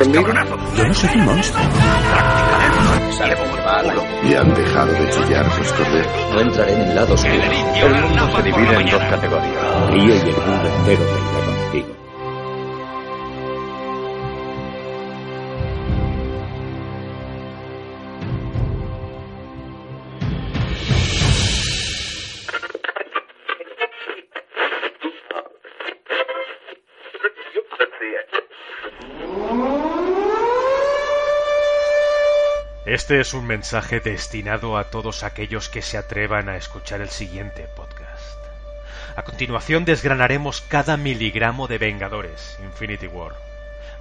Yo no soy un monstruo. Sale como el malo. Y han dejado de chillar sus corderos. No entraré en el lado oscuro. El mundo se divide en dos categorías. Río y el mundo entero reirá contigo. Este es un mensaje destinado a todos aquellos que se atrevan a escuchar el siguiente podcast. A continuación desgranaremos cada miligramo de Vengadores Infinity War.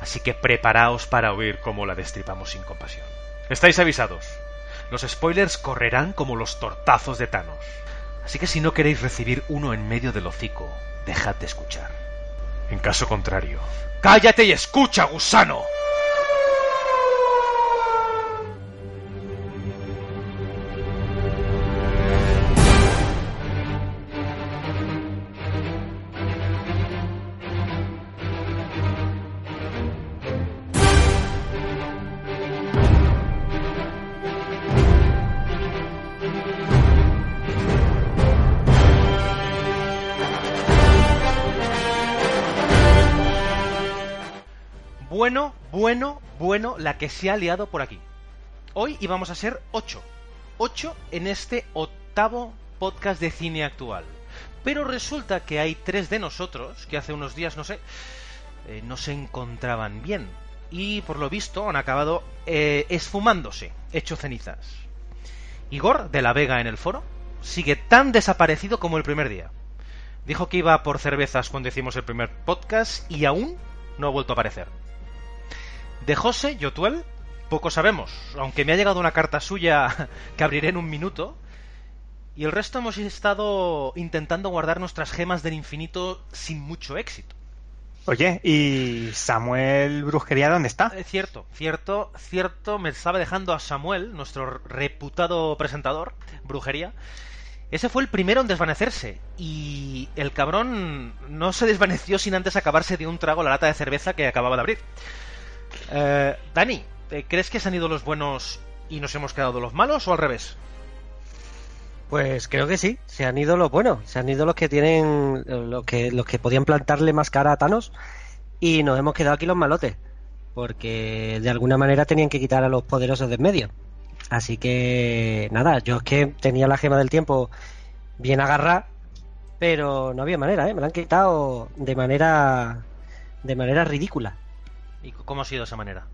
Así que preparaos para oír cómo la destripamos sin compasión. Estáis avisados. Los spoilers correrán como los tortazos de Thanos. Así que si no queréis recibir uno en medio del hocico, dejad de escuchar. En caso contrario, ¡cállate y escucha, gusano! Bueno, bueno, bueno, la que se ha liado por aquí. Hoy íbamos a ser 8. 8 en este octavo podcast de cine actual. Pero resulta que hay tres de nosotros que hace unos días, no sé, eh, no se encontraban bien. Y por lo visto han acabado eh, esfumándose, hecho cenizas. Igor, de la Vega en el foro, sigue tan desaparecido como el primer día. Dijo que iba por cervezas cuando hicimos el primer podcast y aún no ha vuelto a aparecer. De José Yotuel, poco sabemos, aunque me ha llegado una carta suya que abriré en un minuto. Y el resto hemos estado intentando guardar nuestras gemas del infinito sin mucho éxito. Oye, ¿y Samuel Brujería dónde está? Eh, cierto, cierto, cierto, me estaba dejando a Samuel, nuestro reputado presentador, Brujería. Ese fue el primero en desvanecerse. Y el cabrón no se desvaneció sin antes acabarse de un trago la lata de cerveza que acababa de abrir. Eh, Dani, ¿eh, ¿crees que se han ido los buenos y nos hemos quedado los malos o al revés? Pues creo que sí, se han ido los buenos, se han ido los que tienen, los que, los que podían plantarle más cara a Thanos y nos hemos quedado aquí los malotes, porque de alguna manera tenían que quitar a los poderosos de en medio. Así que nada, yo es que tenía la gema del tiempo bien agarrada, pero no había manera, ¿eh? me la han quitado de manera, de manera ridícula. ¿Y cómo ha sido esa manera?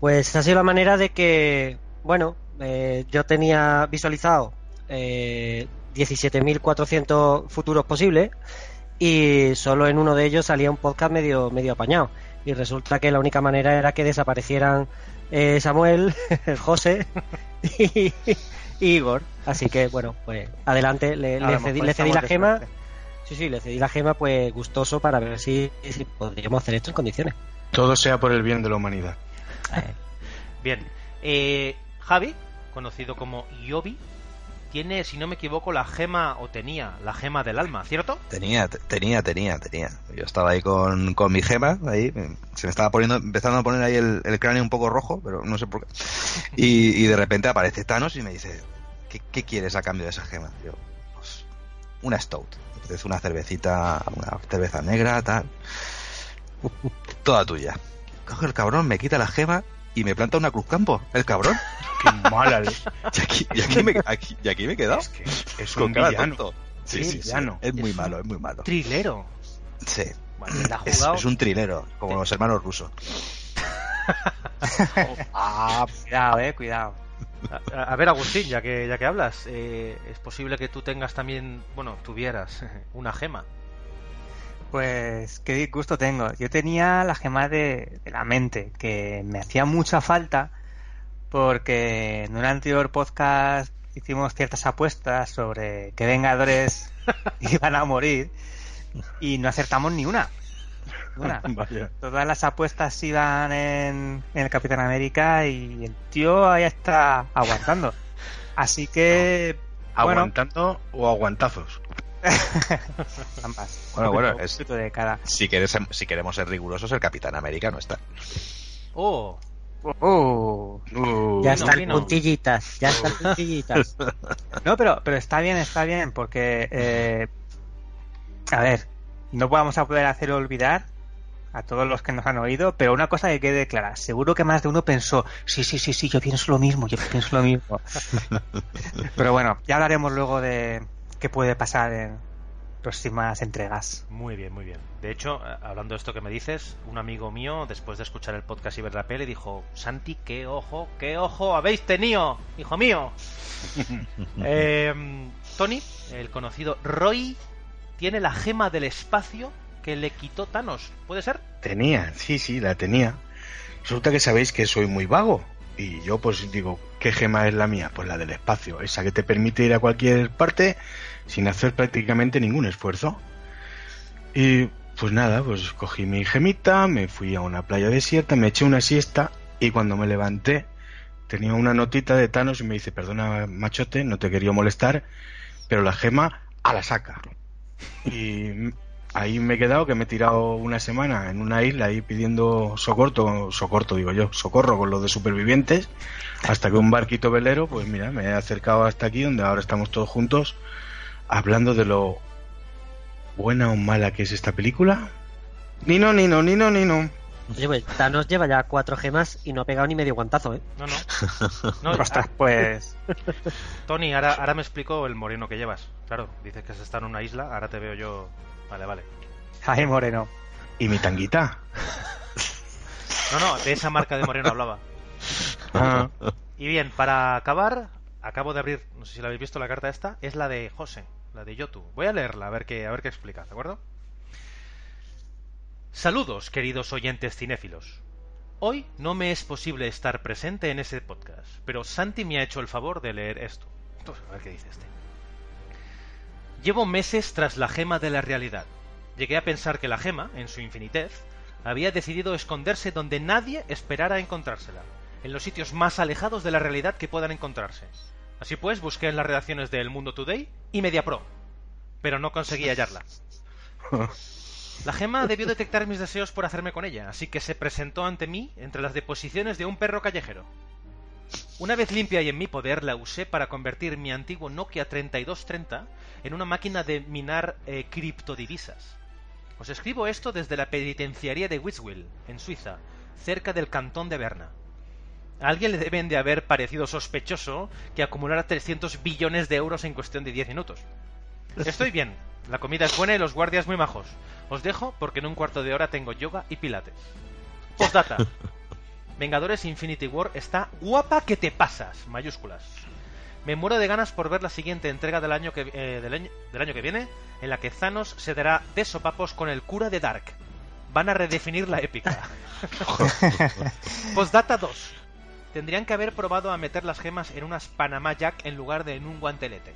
Pues ha sido la manera de que, bueno, eh, yo tenía visualizado eh, 17.400 futuros posibles y solo en uno de ellos salía un podcast medio, medio apañado. Y resulta que la única manera era que desaparecieran eh, Samuel, José y, y Igor. Así que, bueno, pues adelante, le, cedí, pues, le cedí la gema. suerte. Sí, sí, le cedí la gema, pues gustoso para ver si, si podríamos hacer esto en condiciones. Todo sea por el bien de la humanidad. Bien, eh, Javi, conocido como Yobi, tiene, si no me equivoco, la gema, o tenía, la gema del alma, ¿cierto? Tenía, te- tenía, tenía, tenía. Yo estaba ahí con, con mi gema, ahí, eh, se me estaba poniendo, empezando a poner ahí el, el cráneo un poco rojo, pero no sé por qué. Y, y de repente aparece Thanos y me dice, ¿qué, qué quieres a cambio de esa gema? Yo, pues, una stout. Entonces una cervecita, una cerveza negra, tal. Toda tuya. Coge el cabrón, me quita la gema y me planta una cruz campo. El cabrón. Qué mala Y aquí, y aquí me, aquí- y aquí me he quedado. Es que es un villano. tonto. Sí, Sí, sí, sí. villano. Es muy Es malo, es muy malo. Trilero. Sí. Bueno, la ha Es, un trilero, como los hermanos rusos. Ah, cuidado, eh, cuidado. A, a ver, Agustín, ya que, ya que hablas, eh, es posible que tú tengas también, bueno, tuvieras una gema. Pues qué disgusto tengo. Yo tenía la gema de, de la mente, que me hacía mucha falta porque en un anterior podcast hicimos ciertas apuestas sobre qué Vengadores iban a morir y no acertamos ni una. Una. Vaya. Todas las apuestas iban en, en el Capitán América y el tío ahí está aguantando. Así que, ¿Aguantando o aguantazos? ambas. Bueno, bueno, Un es- poquito de cada. Si, quieres, si queremos ser rigurosos, el Capitán América no está. Oh, Oh. Uh, Ya no, están vino. puntillitas, ya están puntillitas. No, pero, pero está bien, está bien, porque, eh, a ver, no vamos a poder hacer olvidar a todos los que nos han oído, pero una cosa que quede clara, seguro que más de uno pensó, sí, sí, sí, sí, yo pienso lo mismo, yo pienso lo mismo. pero bueno, ya hablaremos luego de qué puede pasar en próximas entregas. muy bien, muy bien. De hecho, a- hablando de esto que me dices, un amigo mío, después de escuchar el podcast y ver la peli, dijo, Santi, qué ojo, qué ojo habéis tenido, hijo mío. Eh, Tony, el conocido Roy, tiene la gema del espacio que le quitó Thanos. ¿Puede ser? Tenía, sí, sí, la tenía. Resulta que sabéis que soy muy vago. Y yo pues digo, ¿qué gema es la mía? Pues la del espacio, esa que te permite ir a cualquier parte sin hacer prácticamente ningún esfuerzo. Y pues nada, pues cogí mi gemita, me fui a una playa desierta, me eché una siesta y cuando me levanté tenía una notita de Thanos y me dice, perdona machote, no te quería molestar, pero la gema a la saca. Y ahí me he quedado, que me he tirado una semana en una isla ahí pidiendo socorro, socorro digo yo, socorro con los de supervivientes, hasta que un barquito velero, pues mira, me he acercado hasta aquí, donde ahora estamos todos juntos, hablando de lo buena o mala que es esta película. Ni no, ni no, ni no, ni no. Oye, pues Thanos lleva ya cuatro gemas y no ha pegado ni medio guantazo, ¿eh? No, no. no Ostras, ah, pues, Tony, ahora, ahora me explico el moreno que llevas. Claro, dices que se está en una isla, ahora te veo yo. Vale, vale. ay Moreno. Y mi tanguita. No, no, de esa marca de moreno hablaba. Ah, Y bien, para acabar, acabo de abrir, no sé si la habéis visto la carta esta, es la de José, la de Yotu. Voy a leerla a ver qué, a ver qué explica, ¿de acuerdo? Saludos, queridos oyentes cinéfilos. Hoy no me es posible estar presente en ese podcast, pero Santi me ha hecho el favor de leer esto. Uf, A ver qué dice este. Llevo meses tras la gema de la realidad. Llegué a pensar que la gema, en su infinitez, había decidido esconderse donde nadie esperara encontrársela, en los sitios más alejados de la realidad que puedan encontrarse. Así pues, busqué en las redacciones de El Mundo Today y Mediapro, pero no conseguí hallarla. La gema debió detectar mis deseos por hacerme con ella, así que se presentó ante mí entre las deposiciones de un perro callejero. Una vez limpia y en mi poder, la usé para convertir mi antiguo Nokia 3230 en una máquina de minar eh, criptodivisas. Os escribo esto desde la penitenciaría de Witzwil, en Suiza, cerca del cantón de Berna. A alguien le deben de haber parecido sospechoso que acumulara 300 billones de euros en cuestión de 10 minutos. Estoy bien, la comida es buena y los guardias muy majos. Os dejo porque en un cuarto de hora tengo yoga y pilates. Postdata. Vengadores Infinity War está guapa que te pasas, mayúsculas. Me muero de ganas por ver la siguiente entrega del año que, eh, del, año, del año que viene, en la que Thanos se dará de sopapos con el cura de Dark. Van a redefinir la épica. Postdata 2. Tendrían que haber probado a meter las gemas en unas Panama Jack en lugar de en un guantelete.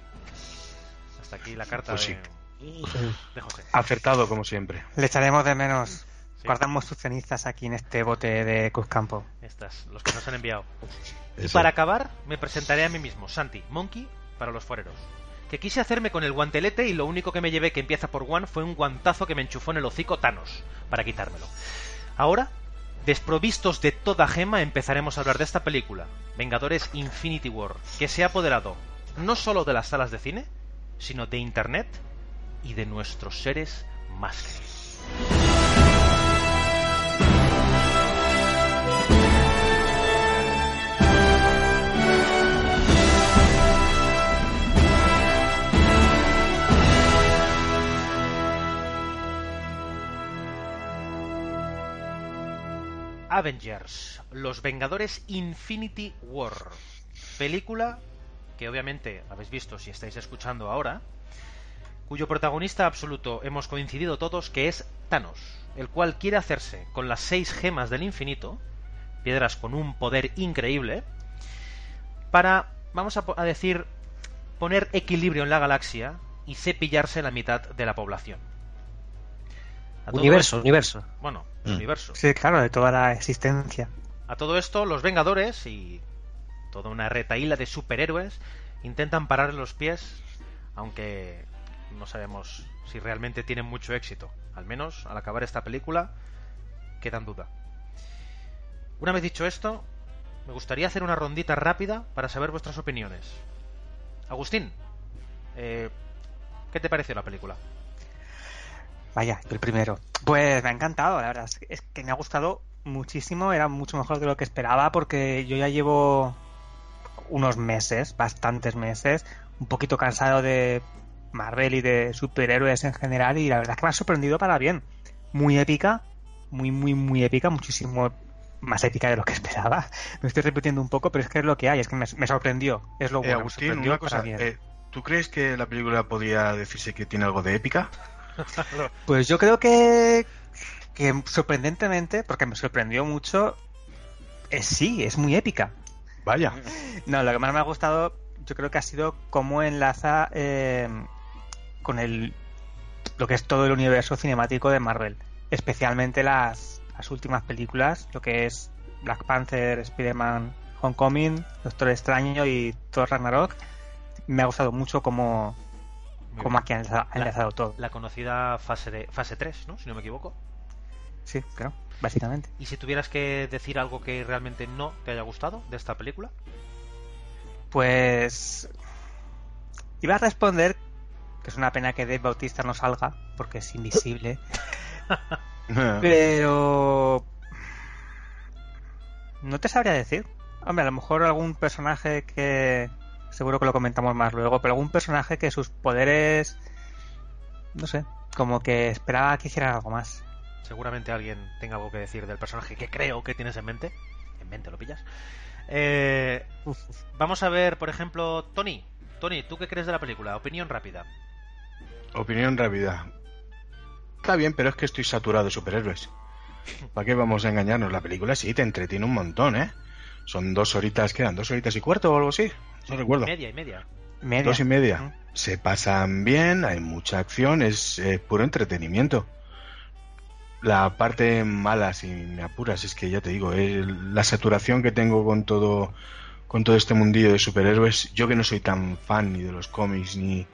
Hasta aquí la carta Pues de, sí. de José. acertado como siempre. Le echaremos de menos. Sí. Guardamos sus cenizas aquí en este bote de Cruzcampo. Estas, los que nos han enviado. Y para acabar, me presentaré a mí mismo, Santi, Monkey, para los foreros. Que quise hacerme con el guantelete y lo único que me llevé que empieza por one fue un guantazo que me enchufó en el hocico Thanos, para quitármelo. Ahora, desprovistos de toda gema, empezaremos a hablar de esta película, Vengadores Infinity War, que se ha apoderado no solo de las salas de cine, sino de Internet y de nuestros seres más queridos. Avengers, Los Vengadores Infinity War. Película que obviamente habéis visto si estáis escuchando ahora, cuyo protagonista absoluto hemos coincidido todos que es Thanos, el cual quiere hacerse con las seis gemas del infinito, piedras con un poder increíble, para, vamos a, a decir, poner equilibrio en la galaxia y cepillarse la mitad de la población. Universo, esto, universo. Bueno, mm. universo. Sí, claro, de toda la existencia. A todo esto, los Vengadores y toda una retaíla de superhéroes intentan parar los pies, aunque no sabemos si realmente tienen mucho éxito. Al menos al acabar esta película queda en duda. Una vez dicho esto, me gustaría hacer una rondita rápida para saber vuestras opiniones. Agustín, eh, ¿qué te pareció la película? Vaya, el primero. Pues me ha encantado, la verdad. Es que me ha gustado muchísimo. Era mucho mejor de lo que esperaba porque yo ya llevo unos meses, bastantes meses, un poquito cansado de Marvel y de superhéroes en general y la verdad es que me ha sorprendido para bien. Muy épica, muy, muy, muy épica, muchísimo más épica de lo que esperaba. Me estoy repitiendo un poco, pero es que es lo que hay, es que me, sorprendió. Es lo eh, bueno, Agustín, una cosa, eh, ¿tú crees que la película podía decirse que tiene algo de épica? Pues yo creo que, que sorprendentemente, porque me sorprendió mucho, es, sí, es muy épica. Vaya. No, lo que más me ha gustado, yo creo que ha sido cómo enlaza eh, con el lo que es todo el universo cinemático de Marvel, especialmente las, las últimas películas, lo que es Black Panther, Spider-Man, Homecoming, Doctor Extraño y Thor Ragnarok. Me ha gustado mucho cómo, cómo aquí ha enlazado, todo. La conocida fase de fase 3, ¿no? Si no me equivoco. Sí, claro, básicamente. ¿Y si tuvieras que decir algo que realmente no te haya gustado de esta película? Pues iba a responder que es una pena que Dave Bautista no salga porque es invisible. Pero no te sabría decir. Hombre, a lo mejor algún personaje que seguro que lo comentamos más luego, pero algún personaje que sus poderes no sé, como que esperaba que hiciera algo más. Seguramente alguien tenga algo que decir del personaje que creo que tienes en mente. En mente lo pillas. Eh, vamos a ver, por ejemplo, Tony. Tony, ¿tú qué crees de la película? Opinión rápida. Opinión rápida. Está bien, pero es que estoy saturado de superhéroes. ¿Para qué vamos a engañarnos? La película sí te entretiene un montón, ¿eh? Son dos horitas, quedan dos horitas y cuarto o algo así. No recuerdo. Media y media. Dos y media. Se pasan bien, hay mucha acción, es puro entretenimiento. La parte mala, si me apuras, es que ya te digo, la saturación que tengo con todo, con todo este mundillo de superhéroes. Yo que no soy tan fan ni de los cómics ni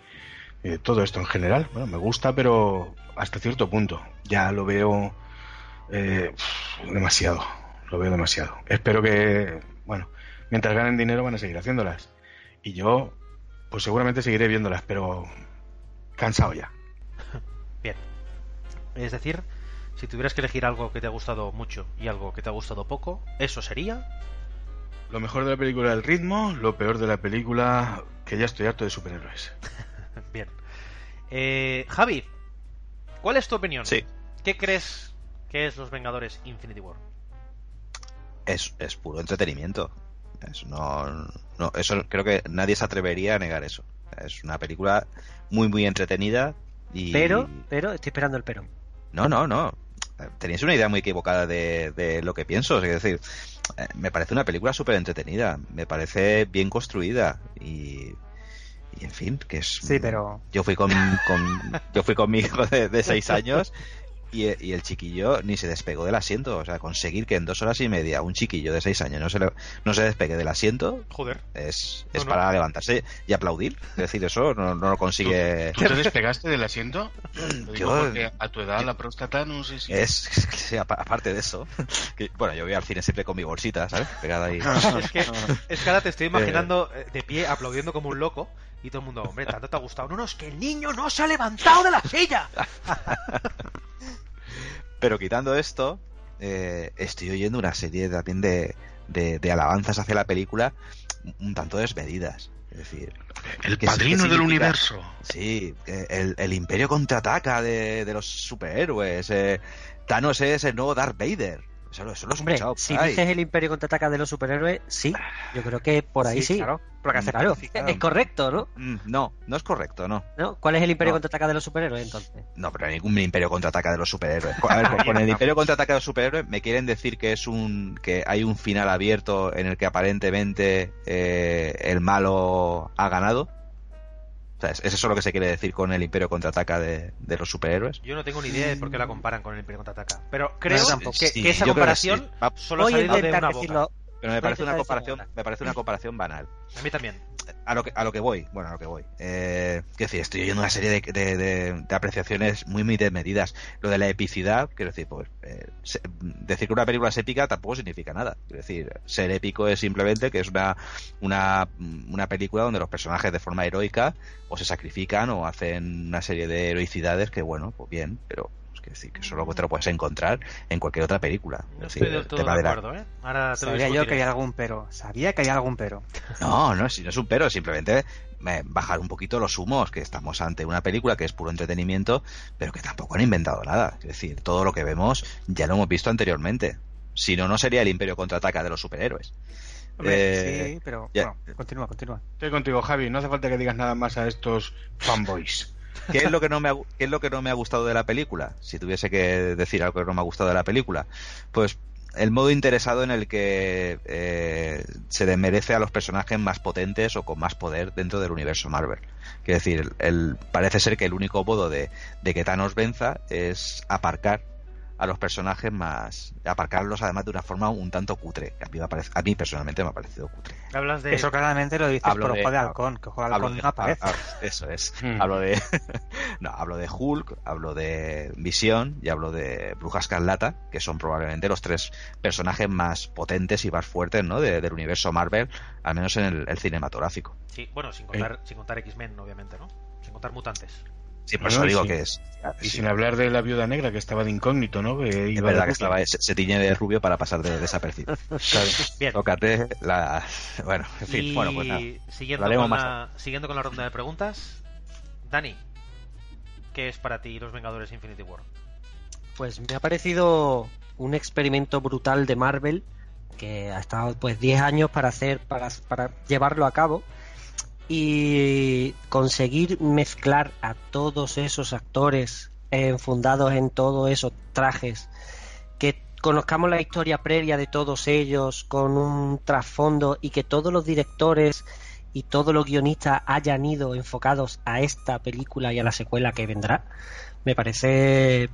de todo esto en general. Bueno, me gusta, pero hasta cierto punto. Ya lo veo eh, demasiado. Lo veo demasiado. Espero que, bueno, mientras ganen dinero van a seguir haciéndolas. Y yo, pues seguramente seguiré viéndolas, pero cansado ya. Bien. Es decir, si tuvieras que elegir algo que te ha gustado mucho y algo que te ha gustado poco, ¿eso sería? Lo mejor de la película el ritmo, lo peor de la película que ya estoy harto de superhéroes. Bien. Eh, Javi, ¿cuál es tu opinión? Sí. ¿Qué crees que es Los Vengadores Infinity War? Es, es puro entretenimiento. Es, no, no, eso creo que nadie se atrevería a negar eso. Es una película muy, muy entretenida y... Pero, pero, estoy esperando el pero. No, no, no tenéis una idea muy equivocada de, lo que pienso. Es decir, eh, me parece una película súper entretenida, me parece bien construida y, y en fin, que es. Sí, pero. Yo fui con, yo fui con mi hijo de, de seis años y, el chiquillo ni se despegó del asiento. O sea, conseguir que en dos horas y media un chiquillo de seis años no se, no se despegue del asiento Joder. es, es para levantarse y aplaudir. Es decir, eso no, no lo consigue. ¿Tú, te despegaste del asiento? yo, a tu edad la próstata no sé si. Es, aparte de eso, que, bueno, yo voy al cine siempre con mi bolsita, ¿sabes? Pegada ahí. es que, es que ahora te estoy imaginando eh, de pie aplaudiendo como un loco y todo el mundo, hombre, tanto te ha gustado. No, no, es que el niño no se ha levantado de la silla. Pero quitando esto, eh, estoy oyendo una serie también de, de, alabanzas hacia la película un tanto desmedidas. Es decir, el padrino del universo. Sí, el, el imperio contraataca de, de los superhéroes. Eh, Thanos es el nuevo Darth Vader. Eso, lo- eso lo he Hombre, escuchado. si dices el Imperio contraataca de los superhéroes, sí. Yo creo que por ahí sí. claro. Hace Claro, significa- es correcto, ¿no? Mm, No, no es correcto, no. ¿No? ¿Cuál es el Imperio No. contraataca de los superhéroes entonces? No, pero ningún imperio contraataca de los superhéroes. A ver, con- con el imperio contraataca de los superhéroes me quieren decir que es un que hay un final abierto en el que aparentemente eh, el malo ha ganado. O sea, ¿es es eso lo que se quiere decir con el imperio contraataca de, de los superhéroes? Yo no tengo ni idea de por qué la comparan con el Imperio Contraataca. Pero creo tampoco. que, Sí, que esa creo que sí. comparación solo ha salido de una boca. decirlo. Pero me parece una comparación, me parece una comparación banal. A mí también. a lo que a lo que voy bueno a lo que voy eh, quiero decir estoy oyendo una serie de, de- de- de apreciaciones muy muy desmedidas lo de la epicidad quiero decir pues eh, se- decir que una película es épica tampoco significa nada quiero decir ser épico es simplemente que es una una una película donde los personajes de forma heroica o se sacrifican o hacen una serie de heroicidades que bueno pues bien pero es que decir que eso luego te lo puedes encontrar en cualquier otra película No Es decir, estoy del todo tema de de la- acuerdo, ¿eh? Ahora te lo Sabía yo que había algún pero. Sabía que había algún pero. No, no, si no es un pero, simplemente eh, bajar un poquito los humos, que estamos ante una película que es puro entretenimiento, pero que tampoco han inventado nada. Es decir, todo lo que vemos ya lo hemos visto anteriormente. Si no, no sería el Imperio contraataca de los superhéroes. Hombre, Eh, sí, pero ya. bueno, continúa, continúa. Estoy contigo, Javi. No hace falta que digas nada más a estos fanboys. ¿Qué es lo que no me ha, qué es lo que no me ha gustado de la película? Si tuviese que decir algo que no me ha gustado de la película, pues el modo interesado en el que eh, se desmerece a los personajes más potentes o con más poder dentro del universo Marvel. Quiero decir, el, parece ser que el único modo de, de que Thanos venza es aparcar a los personajes más aparcarlos además de una forma un tanto cutre a mí, me parece- a mí personalmente me ha parecido cutre Hablas de... Eso claramente lo dices Hablo por de- ojo de halcón, que ojo de hablo halcón de- no aparece. ah, ah, eso es Hmm. hablo de no hablo de Hulk hablo de Visión y hablo de Bruja Escarlata que son probablemente los tres personajes más potentes y más fuertes ¿no? de- del universo Marvel al menos en el, el cinematográfico Sí, bueno, sin contar, sin contar X-Men, obviamente, ¿no? Sin contar mutantes. Sí por eso digo sí. que es Y sí, sin hablar de la viuda negra que estaba de incógnito, ¿no? Que es iba verdad que estaba se, se tiñe de rubio para pasar de desapercibido Bien. tócate la bueno en fin y bueno pues nada siguiendo, con la, siguiendo con la ronda de preguntas, Dani, ¿qué es para ti los Vengadores Infinity War? Pues me ha parecido un experimento brutal de Marvel que ha estado pues 10 años para hacer para, para llevarlo a cabo y conseguir mezclar a todos esos actores enfundados en todos esos trajes que conozcamos la historia previa de todos ellos con un trasfondo y que todos los directores y todos los guionistas hayan ido enfocados a esta película y a la secuela que vendrá me parece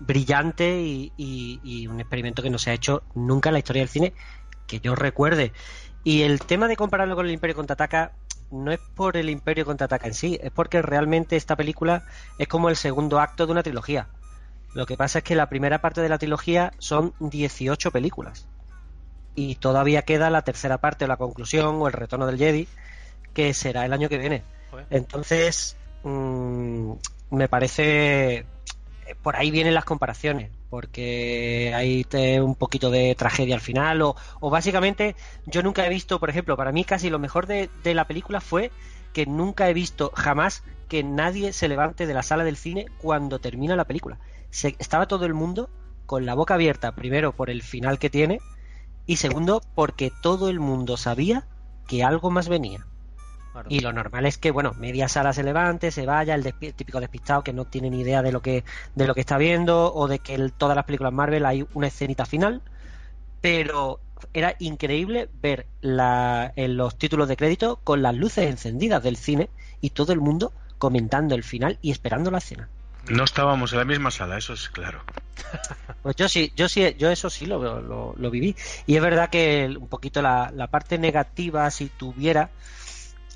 brillante y, y- y un experimento que no se ha hecho nunca en la historia del cine que yo recuerde. Y el tema de compararlo con el Imperio Contraataca no es por el Imperio Contraataca en sí, es porque realmente esta película es como el segundo acto de una trilogía. Lo que pasa es que la primera parte de la trilogía son 18 películas. Y todavía queda la tercera parte o la conclusión o el retorno del Jedi, que será el año que viene. Entonces, mm, me parece. Por ahí vienen las comparaciones, porque hay un poquito de tragedia al final, o, o básicamente, yo nunca he visto, por ejemplo, para mí casi lo mejor de, de la película fue que nunca he visto jamás que nadie se levante de la sala del cine cuando termina la película. Se- estaba todo el mundo con la boca abierta, primero por el final que tiene, y segundo porque todo el mundo sabía que algo más venía. Claro. Y lo normal es que, bueno, media sala se levante, se vaya, el despi- típico despistado que no tiene ni idea de lo que, de lo que está viendo, o de que en todas las películas Marvel hay una escenita final. Pero era increíble ver la, en los títulos de crédito con las luces encendidas del cine y todo el mundo comentando el final y esperando la escena. No estábamos en la misma sala, eso es claro. Pues yo sí, yo sí, yo eso sí lo, lo, lo viví. Y es verdad que el- un poquito la, la parte negativa, si tuviera,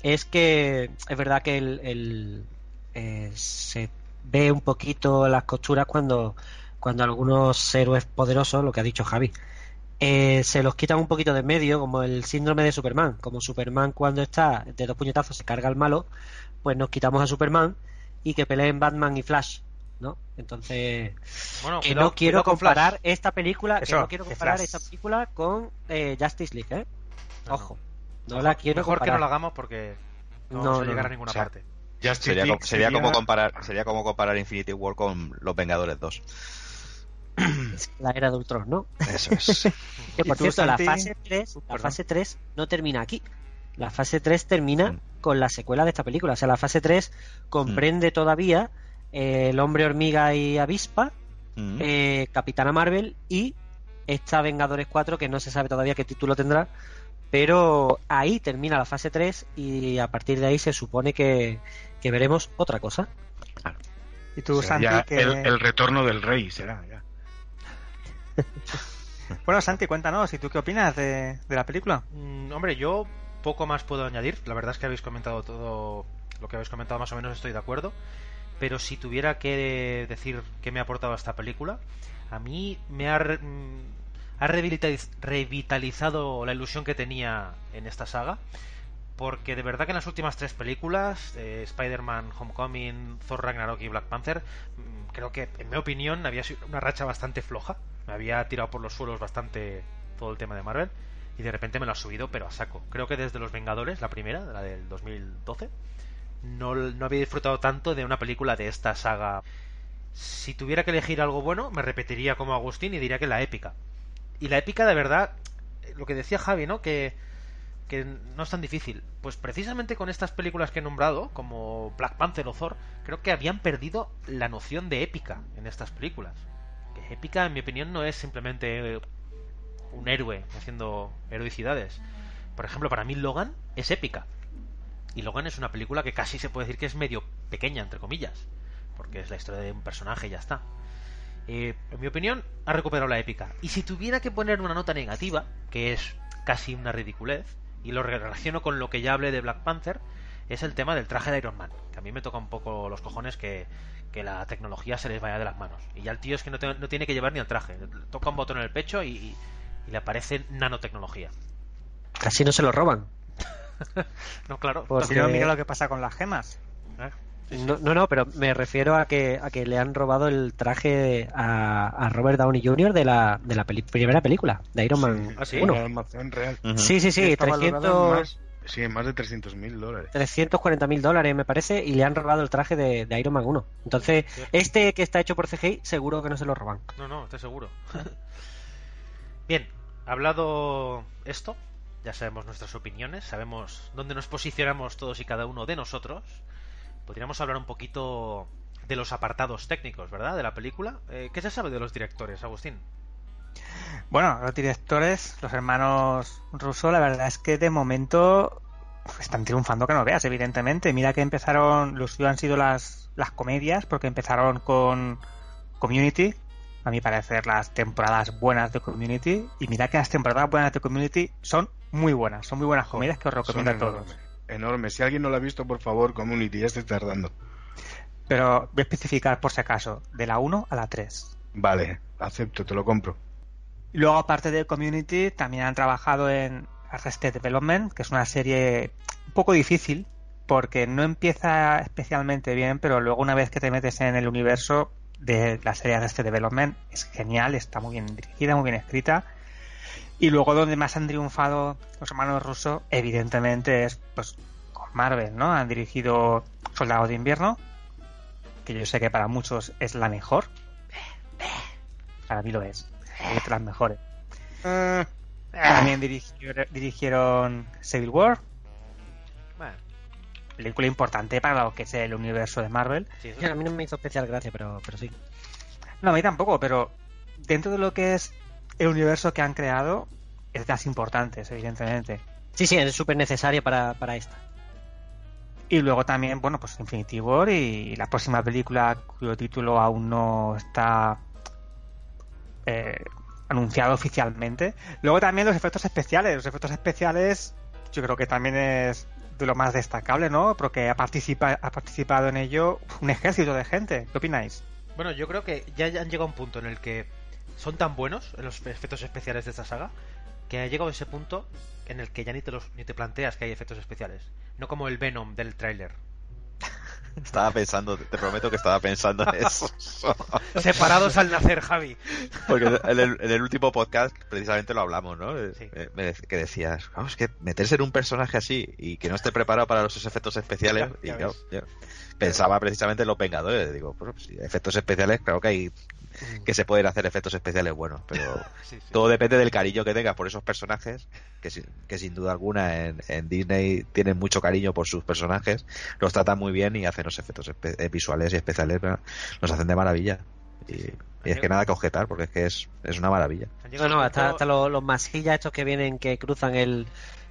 es que es verdad que el, el, eh, se ve un poquito las costuras cuando, cuando algunos héroes poderosos, lo que ha dicho Javi, eh, se los quitan un poquito de medio, como el síndrome de Superman. Como Superman cuando está de dos puñetazos se carga al malo, pues nos quitamos a Superman y que peleen Batman y Flash, ¿no? Entonces, Bueno, que cuidado- no quiero Flash. comparar esta película, Eso, que no quiero comparar esta película con eh, Justice League, ¿eh? Ojo, no Mejor- la quiero Mejor que comparar. no lo hagamos porque no, No, vamos a no, llegar no. a ninguna O sea, parte. Sería, como, sería como sería- comparar sería como comparar Infinity War con los Vengadores 2 Es la era de Ultron, ¿no? Eso es. que por ¿Y tú, cierto, la Santi? fase 3, Uh, la perdón. fase 3 no termina aquí. La fase 3 termina con la secuela de esta película. O sea, la fase 3 comprende todavía eh, el hombre hormiga y avispa, Mm. eh, Capitana Marvel y esta Vengadores 4 que no se sabe todavía qué título tendrá, pero ahí termina la fase 3 y a partir de ahí se supone que, que veremos otra cosa. Y tú, Santi, ya que... el, el retorno del rey será ya. Bueno, Santi, cuéntanos, ¿y tú qué opinas de, de la película? Mm, hombre, yo poco más puedo añadir. La verdad es que habéis comentado todo lo que habéis comentado, más o menos estoy de acuerdo. Pero si tuviera que decir qué me ha aportado esta película, a mí me ha, mm, ha revitaliz- revitalizado la ilusión que tenía en esta saga. Porque de verdad que en las últimas tres películas, eh, Spider-Man Homecoming, Thor Ragnarok y Black Panther, mm, creo que, en mi opinión, había sido una racha bastante floja. Me había tirado por los suelos bastante todo el tema de Marvel. Y de repente me lo ha subido, pero a saco. Creo que desde Los Vengadores, la primera, la del 2012, no, no había disfrutado tanto de una película de esta saga. Si tuviera que elegir algo bueno, me repetiría como Agustín y diría que la épica. Y la épica, de verdad, lo que decía Javi, ¿no? Que, que no es tan difícil. Pues precisamente con estas películas que he nombrado, como Black Panther o Thor, creo que habían perdido la noción de épica en estas películas. Que épica, en mi opinión, no es simplemente un héroe haciendo heroicidades. Por ejemplo, para mí Logan es épica. Y Logan es una película que casi se puede decir que es medio pequeña, entre comillas. Porque es la historia de un personaje y ya está. Eh, en mi opinión, ha recuperado la épica. Y si tuviera que poner una nota negativa, que es casi una ridiculez, y lo relaciono con lo que ya hablé de Black Panther, es el tema del traje de Iron Man. Que a mí me toca un poco los cojones que, que la tecnología se les vaya de las manos. Y ya el tío es que no, te- no tiene que llevar ni el traje. Toca un botón en el pecho y, y- y le aparece nanotecnología. Casi no se lo roban. No, claro. Si no, mira lo que pasa con las gemas. No, no, no, pero me refiero a que, a que le han robado el traje a, a Robert Downey Jr. de la, de la peli- primera película, de Iron Man ¿Ah, sí? 1. Un almacén real. Sí, sí, sí, en 300, más, sí, más de 300 mil dólares. 340 mil dólares me parece y le han robado el traje de, de Iron Man 1. Entonces, este que está hecho por CGI seguro que no se lo roban. No, no, estoy seguro. Bien, hablado esto, ya sabemos nuestras opiniones, sabemos dónde nos posicionamos todos y cada uno de nosotros. Podríamos hablar un poquito de los apartados técnicos, ¿verdad? De la película. Eh, ¿Qué se sabe de los directores, Agustín? Bueno, los directores, los hermanos Russo, la verdad es que de momento están triunfando que no veas, evidentemente. Mira que empezaron, los han sido las, las comedias, porque empezaron con Community, a mi parecer las temporadas buenas de Community, y mira que las temporadas buenas de Community son muy buenas, son muy buenas comedias que os recomiendo a todos. enormes, enormes. Si alguien no lo ha visto, por favor, Community, ya estáis tardando. Pero voy a especificar por si acaso, de la 1 a la 3. Vale, acepto, te lo compro. Luego, aparte de Community, también han trabajado en Arrested Development, que es una serie un poco difícil, porque no empieza especialmente bien, pero luego una vez que te metes en el universo de la serie Arrested Development, es genial, está muy bien dirigida, muy bien escrita. Y luego donde más han triunfado los hermanos rusos, evidentemente es pues con Marvel, ¿no? Han dirigido Soldado de Invierno, que yo sé que para muchos es la mejor. Para mí lo es. Es de las mejores. También dirigieron, dirigieron Civil War, Bueno, película importante para lo que es el universo de Marvel. sí, eso A mí no me hizo especial gracia, pero, pero sí. No, a mí tampoco, pero dentro de lo que es el universo que han creado, es de las importantes, evidentemente. Sí, sí, es súper necesaria para, para esta. Y luego también, bueno, pues Infinity War y la próxima película cuyo título aún no está eh, anunciado oficialmente. Luego también los efectos especiales. Los efectos especiales yo creo que también es de lo más destacable, ¿no? Porque ha, participa- ha participado en ello un ejército de gente. ¿Qué opináis? Bueno, yo creo que ya han llegado a un punto en el que son tan buenos los efectos especiales de esta saga que ha llegado ese punto en el que ya ni te, los, ni te planteas que hay efectos especiales. No como el Venom del tráiler. Estaba pensando, te prometo que estaba pensando en eso. Separados al nacer, Javi. Porque en el, en el último podcast precisamente lo hablamos, ¿no? Eh, me dec- que decías, vamos, que meterse en un personaje así y que no esté preparado para los efectos especiales. Ya, ya y yo pensaba precisamente en los Vengadores. Digo, pues, sí, efectos especiales, claro que hay que se pueden hacer efectos especiales buenos, pero Sí, sí. todo depende del cariño que tengas por esos personajes, que, sin- que sin duda alguna en, en Disney tienen mucho cariño por sus personajes, los tratan muy bien y hacen los efectos eh, visuales y especiales, ¿verdad? los hacen de maravilla. Y, y es que nada que objetar, porque es que es, es una maravilla. No, no, hasta, hasta los, los masillas estos que vienen, que cruzan el,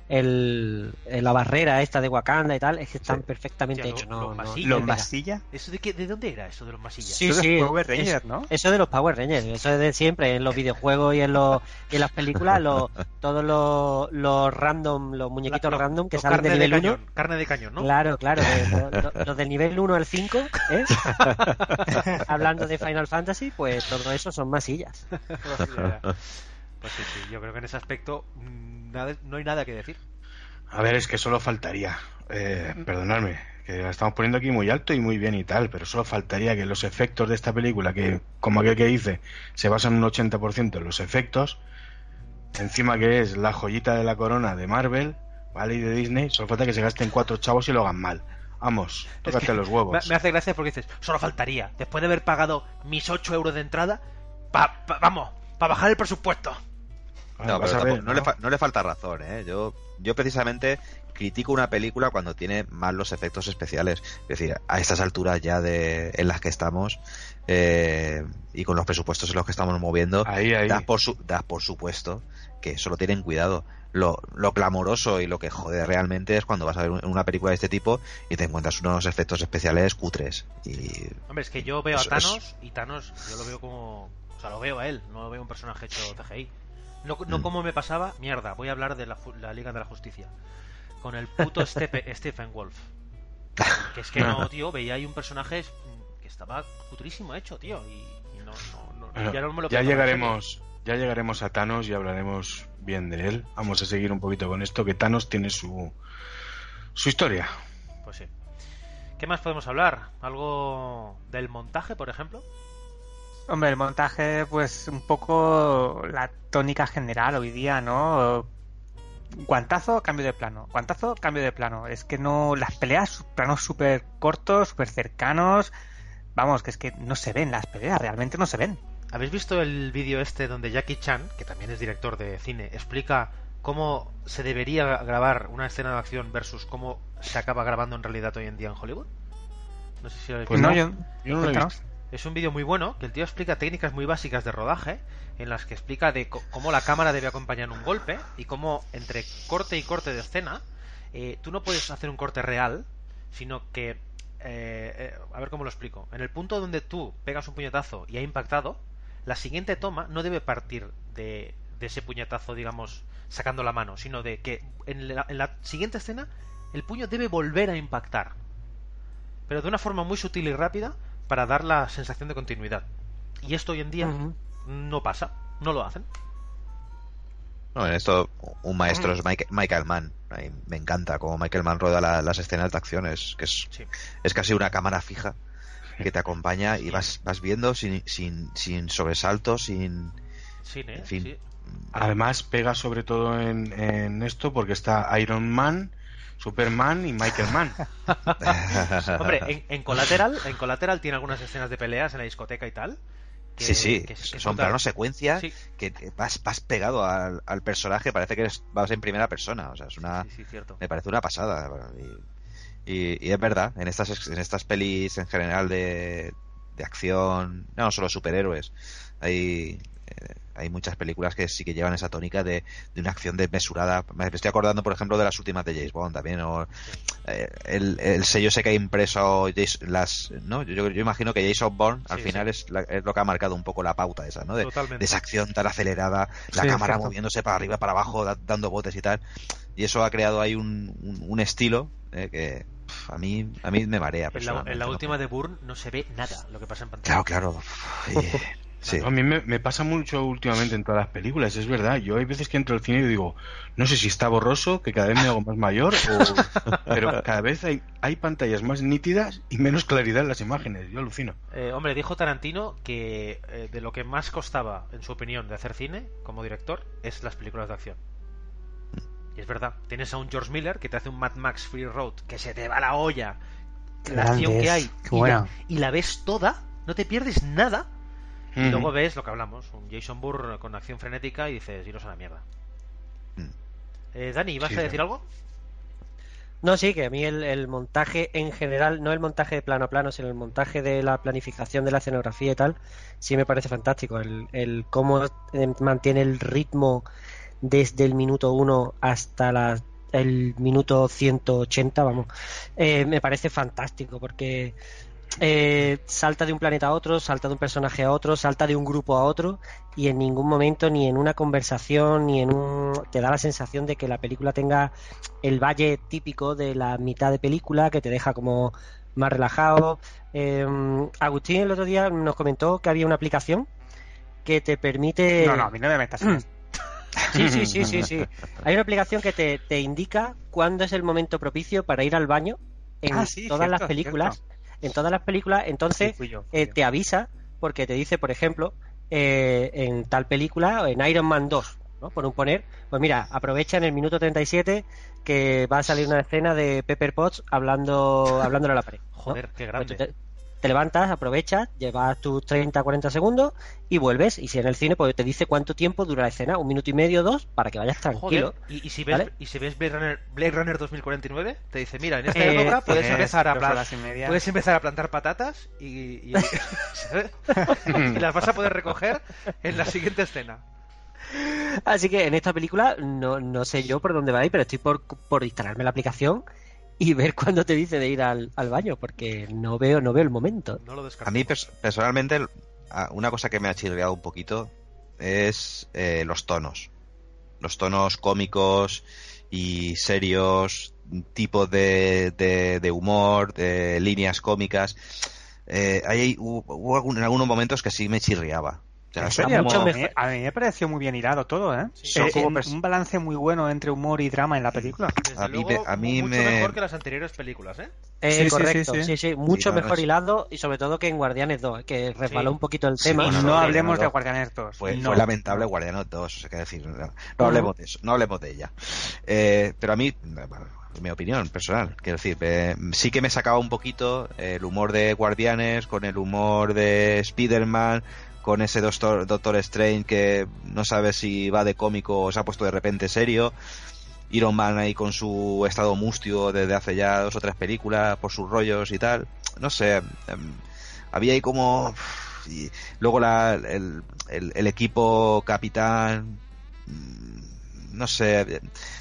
el, el- la barrera esta de Wakanda y tal, es que están perfectamente hechos. No, los no- masillas. ¿Los? ¿Eso de, qué, de dónde era eso de los masillas? Sí, Eso es sí. Power es- Rangers, ¿no? Eso de los Power Rangers, eso es de siempre, en los videojuegos y en, los, y en las películas, los, todos los, los random, los muñequitos Los- random que los salen de carne nivel 1. cañón, Carne de cañón, ¿no? Claro, claro, eh, lo- lo- los del nivel 1 al 5, ¿eh? hablando de Final Fantasy, pues todo eso son masillas. Pues sí, sí, yo creo que en ese aspecto mm, nada- no hay nada que decir. A ver, es que solo faltaría, eh, perdonadme, que la estamos poniendo aquí muy alto y muy bien y tal, pero solo faltaría que los efectos de esta película, que como aquel que dice, se basan un 80% en los efectos, encima que es la joyita de la corona de Marvel, ¿vale? Y de Disney, solo falta que se gasten cuatro chavos y lo hagan mal. Vamos, Es tócate que los huevos. me hace gracia porque dices, solo faltaría, después de haber pagado mis 8 euros de entrada, pa, pa- vamos, para bajar el presupuesto. No, vas pero a ver, tampoco- no, ¿no? Le fa- no le falta razón, ¿eh? Yo, yo precisamente critico una película cuando tiene mal los efectos especiales. Es decir, a estas alturas ya de en las que estamos eh, y con los presupuestos en los que estamos moviendo, Ahí, ahí. das por, su, das por supuesto que solo tienen cuidado. Lo, lo clamoroso y lo que jode realmente es cuando vas a ver un- una película de este tipo y te encuentras unos efectos especiales cutres. Y Hombre, es que yo veo a Thanos y Thanos yo lo veo como... O sea, lo veo a él, no lo veo un personaje hecho CGI. No, no Mm. como me pasaba, mierda, voy a hablar de la, la Liga de la Justicia. Con el puto Stepe- Stephen Wolf. Que es que no, tío, veía ahí un personaje mm, que estaba cutrísimo hecho, tío. Y, y no, no, no- ya no me lo ya llegaremos, ya llegaremos a Thanos y hablaremos bien de él. Vamos a seguir un poquito con esto, que Thanos tiene su, su historia. Pues sí. ¿Qué más podemos hablar? ¿Algo del montaje, por ejemplo? Hombre, el montaje, pues un poco la tónica general hoy día, ¿no? Guantazo, cambio de plano. Guantazo, cambio de plano. Es que no. Las peleas, planos súper cortos, súper cercanos. Vamos, que es que no se ven las peleas, realmente no se ven. ¿Habéis visto el vídeo este donde Jackie Chan, que también es director de cine, explica cómo se debería grabar una escena de acción versus cómo se acaba grabando en realidad hoy en día en Hollywood? No sé si lo habéis Pues visto. no, yo, yo no lo he visto. Es un vídeo muy bueno que el tío explica técnicas muy básicas de rodaje en las que explica de cómo la cámara debe acompañar un golpe y cómo entre corte y corte de escena eh, tú no puedes hacer un corte real, sino que eh, eh, a ver cómo lo explico. En el punto donde tú pegas un puñetazo y ha impactado, la siguiente toma no debe partir de, de ese puñetazo, digamos, sacando la mano, sino de que en la, en la siguiente escena el puño debe volver a impactar, pero de una forma muy sutil y rápida para dar la sensación de continuidad. Y esto hoy en día no pasa, no lo hacen. No, en esto un maestro es Mike- Michael Mann. Me encanta cómo Michael Mann rueda la- las escenas de acciones, que es, Sí. es casi una cámara fija que te acompaña y vas, vas viendo sin, sin, sin sobresaltos, sin... Cine, En fin. sí. Además, pega sobre todo en, en esto porque está Iron Man, Superman y Michael Mann. Hombre, en, en Collateral, en Collateral tiene algunas escenas de peleas en la discoteca y tal. que- sí, sí, que son brutal. planos secuencias Sí. que te- vas, vas pegado al, al personaje, parece que eres- vas en primera persona, o sea, es una... Sí, sí, cierto. Me parece una pasada. Y, y- y es verdad, en estas, en estas pelis en general de, de acción, no solo superhéroes, hay, eh, hay muchas películas que sí que llevan esa tónica de, de una acción desmesurada. Me estoy acordando, por ejemplo, de las últimas de James Bond también, o eh, el, el sello ese que ha impreso James- las, ¿no? Yo, yo imagino que Jason Bourne al Sí, final es, la- es lo que ha marcado un poco la pauta esa, ¿no? De, Totalmente. de esa acción tan acelerada, la Sí, cámara exacto. moviéndose para arriba, para abajo, da- dando botes y tal. Y eso ha creado ahí un, un, un estilo eh, que a mí a mí me marea. En la, en la ¿no? última de Bourne no se ve nada lo que pasa en pantalla. Claro, claro. Y- sí. A mí me, me pasa mucho últimamente en todas las películas, es verdad. Yo hay veces que entro al cine y digo, no sé si está borroso, que cada vez me hago más mayor, o... pero cada vez hay, hay pantallas más nítidas y menos claridad en las imágenes. Yo alucino. Eh, hombre, dijo Tarantino que eh, de lo que más costaba, en su opinión, de hacer cine como director es las películas de acción. Y es verdad, tienes a un George Miller que te hace un Mad Max Free Road que se te va la olla, la acción que hay, la, y la ves toda, no te pierdes nada. Y luego ves lo que hablamos, un Jason Bourne con acción frenética y dices, iros a la mierda. Mm. Eh, Dani, ¿ibas Sí, a sí. decir algo? No, sí, que a mí el, el montaje en general, no el montaje plano a plano, sino el montaje de la planificación de la escenografía y tal, sí me parece fantástico. El, el cómo eh, mantiene el ritmo desde el minuto 1 hasta la- el minuto 180, vamos, eh, me parece fantástico porque eh, salta de un planeta a otro, salta de un personaje a otro, salta de un grupo a otro y en ningún momento ni en una conversación ni en un te da la sensación de que la película tenga el valle típico de la mitad de película que te deja como más relajado. Eh, Agustín el otro día nos comentó que había una aplicación que te permite No, no, a mí no me metas en esto. Sí, sí, sí, sí, sí. Hay una aplicación que te, te indica cuándo es el momento propicio para ir al baño en Ah, sí, todas cierto, las películas. En todas las películas, entonces Sí, fui yo, fui eh, te avisa porque te dice, por ejemplo, eh, en tal película, o en Iron Man 2, ¿no? Por un poner, pues mira, aprovecha en el minuto 37 que va a salir una escena de Pepper Potts hablando, hablándole a la pared. ¿no? Joder, qué Pues grande. te, te levantas, aprovechas, llevas tus 30, 40 segundos y vuelves. Y si en el cine, pues te dice cuánto tiempo dura la escena, un minuto y medio, dos, para que vayas tranquilo. Joder, ¿y, y si ves, ¿vale? y si ves Blade, Runner, Blade Runner 2049, te dice, mira, en esta Eh, época puedes tienes empezar a dos plan- horas y media. puedes empezar a plantar patatas y, y- ¿sabes? y las vas a poder recoger en la siguiente escena. Así que en esta película no, no sé yo por dónde va a ir, pero estoy por, por instalarme la aplicación y ver cuándo te dice de ir al, al baño, porque no veo, no veo el momento. No lo A mí pers- personalmente una cosa que me ha chirriado un poquito es eh, los tonos. Los tonos cómicos y serios, tipos de, de, de humor, de líneas cómicas. Eh, ahí hubo, hubo algún- en algunos momentos que sí me chirriaba. A, mí, a mí me pareció muy bien hilado todo, ¿eh? Son Eh, como pers- un balance muy bueno entre humor y drama en la película. Desde a mí luego, me- a mí mucho me- mejor que las anteriores películas, ¿eh? Eh, Sí, sí, correcto, sí, sí, sí. sí, mucho Sí, no, mejor hilado y sobre todo que en Guardianes 2, que resbaló Sí. un poquito el Sí, tema. bueno, no no, hablemos de. Guardianes 2. Fue, no. fue lamentable Guardianos 2, o sea, que decir, no, no hablemos de eso, no hablemos de ella. Eh, pero a mí, bueno, mi opinión personal, quiero decir, eh, sí que me sacaba un poquito el humor de Guardianes con el humor de Spider-Man, con ese Doctor, Doctor Strange que no sabe si va de cómico o se ha puesto de repente serio. Iron Man ahí con su estado mustio desde hace ya dos o tres películas por sus rollos y tal. No sé, em, había ahí como... y luego la, el, el- el equipo capitán... mm, No sé,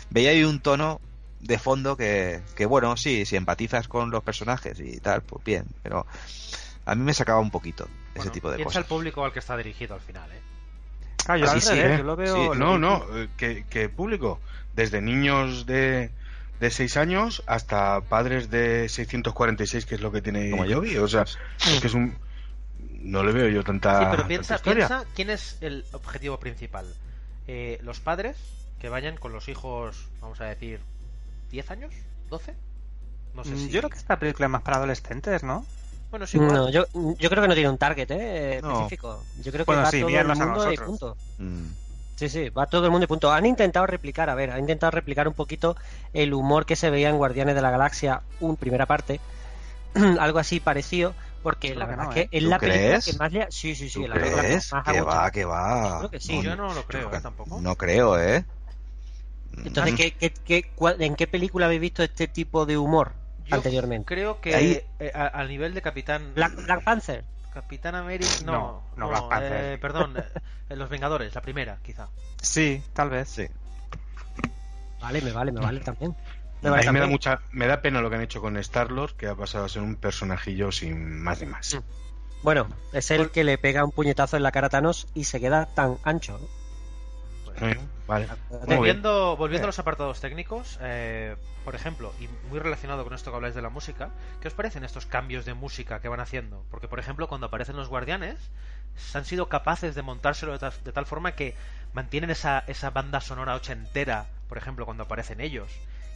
veía ahí un tono de fondo que, que bueno, sí, si empatizas con los personajes y tal, pues bien, pero a mí me sacaba un poquito ese Bueno, tipo de piensa cosas. el público al que está dirigido al final, ¿eh? Ah, yo Ah, sí, sí, revés, ¿eh? yo lo veo... Sí, No, no, eh, que, que público. Desde niños de, de 6 años hasta padres de 646, que es lo que tiene Como yo. Yogi. O sea, es que es un. No le veo yo tanta. Sí, pero tanta piensa, historia. piensa quién es el objetivo principal. Eh, los padres que vayan con los hijos, vamos a decir, 10 años, 12. No sé Mm, si... Yo creo que esta película es más para adolescentes, ¿no? Bueno, igual. No, yo, yo creo que no tiene un target ¿eh? No. específico. Yo creo que Bueno, va sí, todo el mundo y punto. Mm. Sí, sí, va todo el mundo y punto. Han intentado replicar, a ver, han intentado replicar un poquito el humor que se veía en Guardianes de la Galaxia, un primera parte, algo así parecido, porque Creo la que verdad no, es ¿eh? que es ¿Tú la película crees? que más le ha... Sí, sí, sí, ¿Tú la película que más va, que va. Creo que sí. Yo no lo creo, yo ¿eh? tampoco. No creo, ¿eh? Entonces, ¿qué, qué, qué, cuál- ¿en qué película habéis visto este tipo de humor Yo anteriormente? Creo que Ahí- eh, a- al nivel de Capitán... Black, Black Panther. Capitán América... No, No, no, Black Panther. eh, perdón, eh, Los Vengadores, la primera, quizá. Sí, tal vez. Sí. Vale, me vale, me vale también. Me A vale mí me da también. mucha, me da pena lo que han hecho con Star Lord, que ha pasado a ser un personajillo sin más ni más. Bueno, es el que le pega un puñetazo en la cara a Thanos y se queda tan ancho. ¿no? Eh, Vale. Volviendo, volviendo a los apartados técnicos, eh, por ejemplo, y muy relacionado con esto que habláis de la música, ¿qué os parecen estos cambios de música que van haciendo? Porque, por ejemplo, cuando aparecen los guardianes, han sido capaces de montárselo de tal, de tal forma que mantienen esa, esa banda sonora ochentera, por ejemplo, cuando aparecen ellos.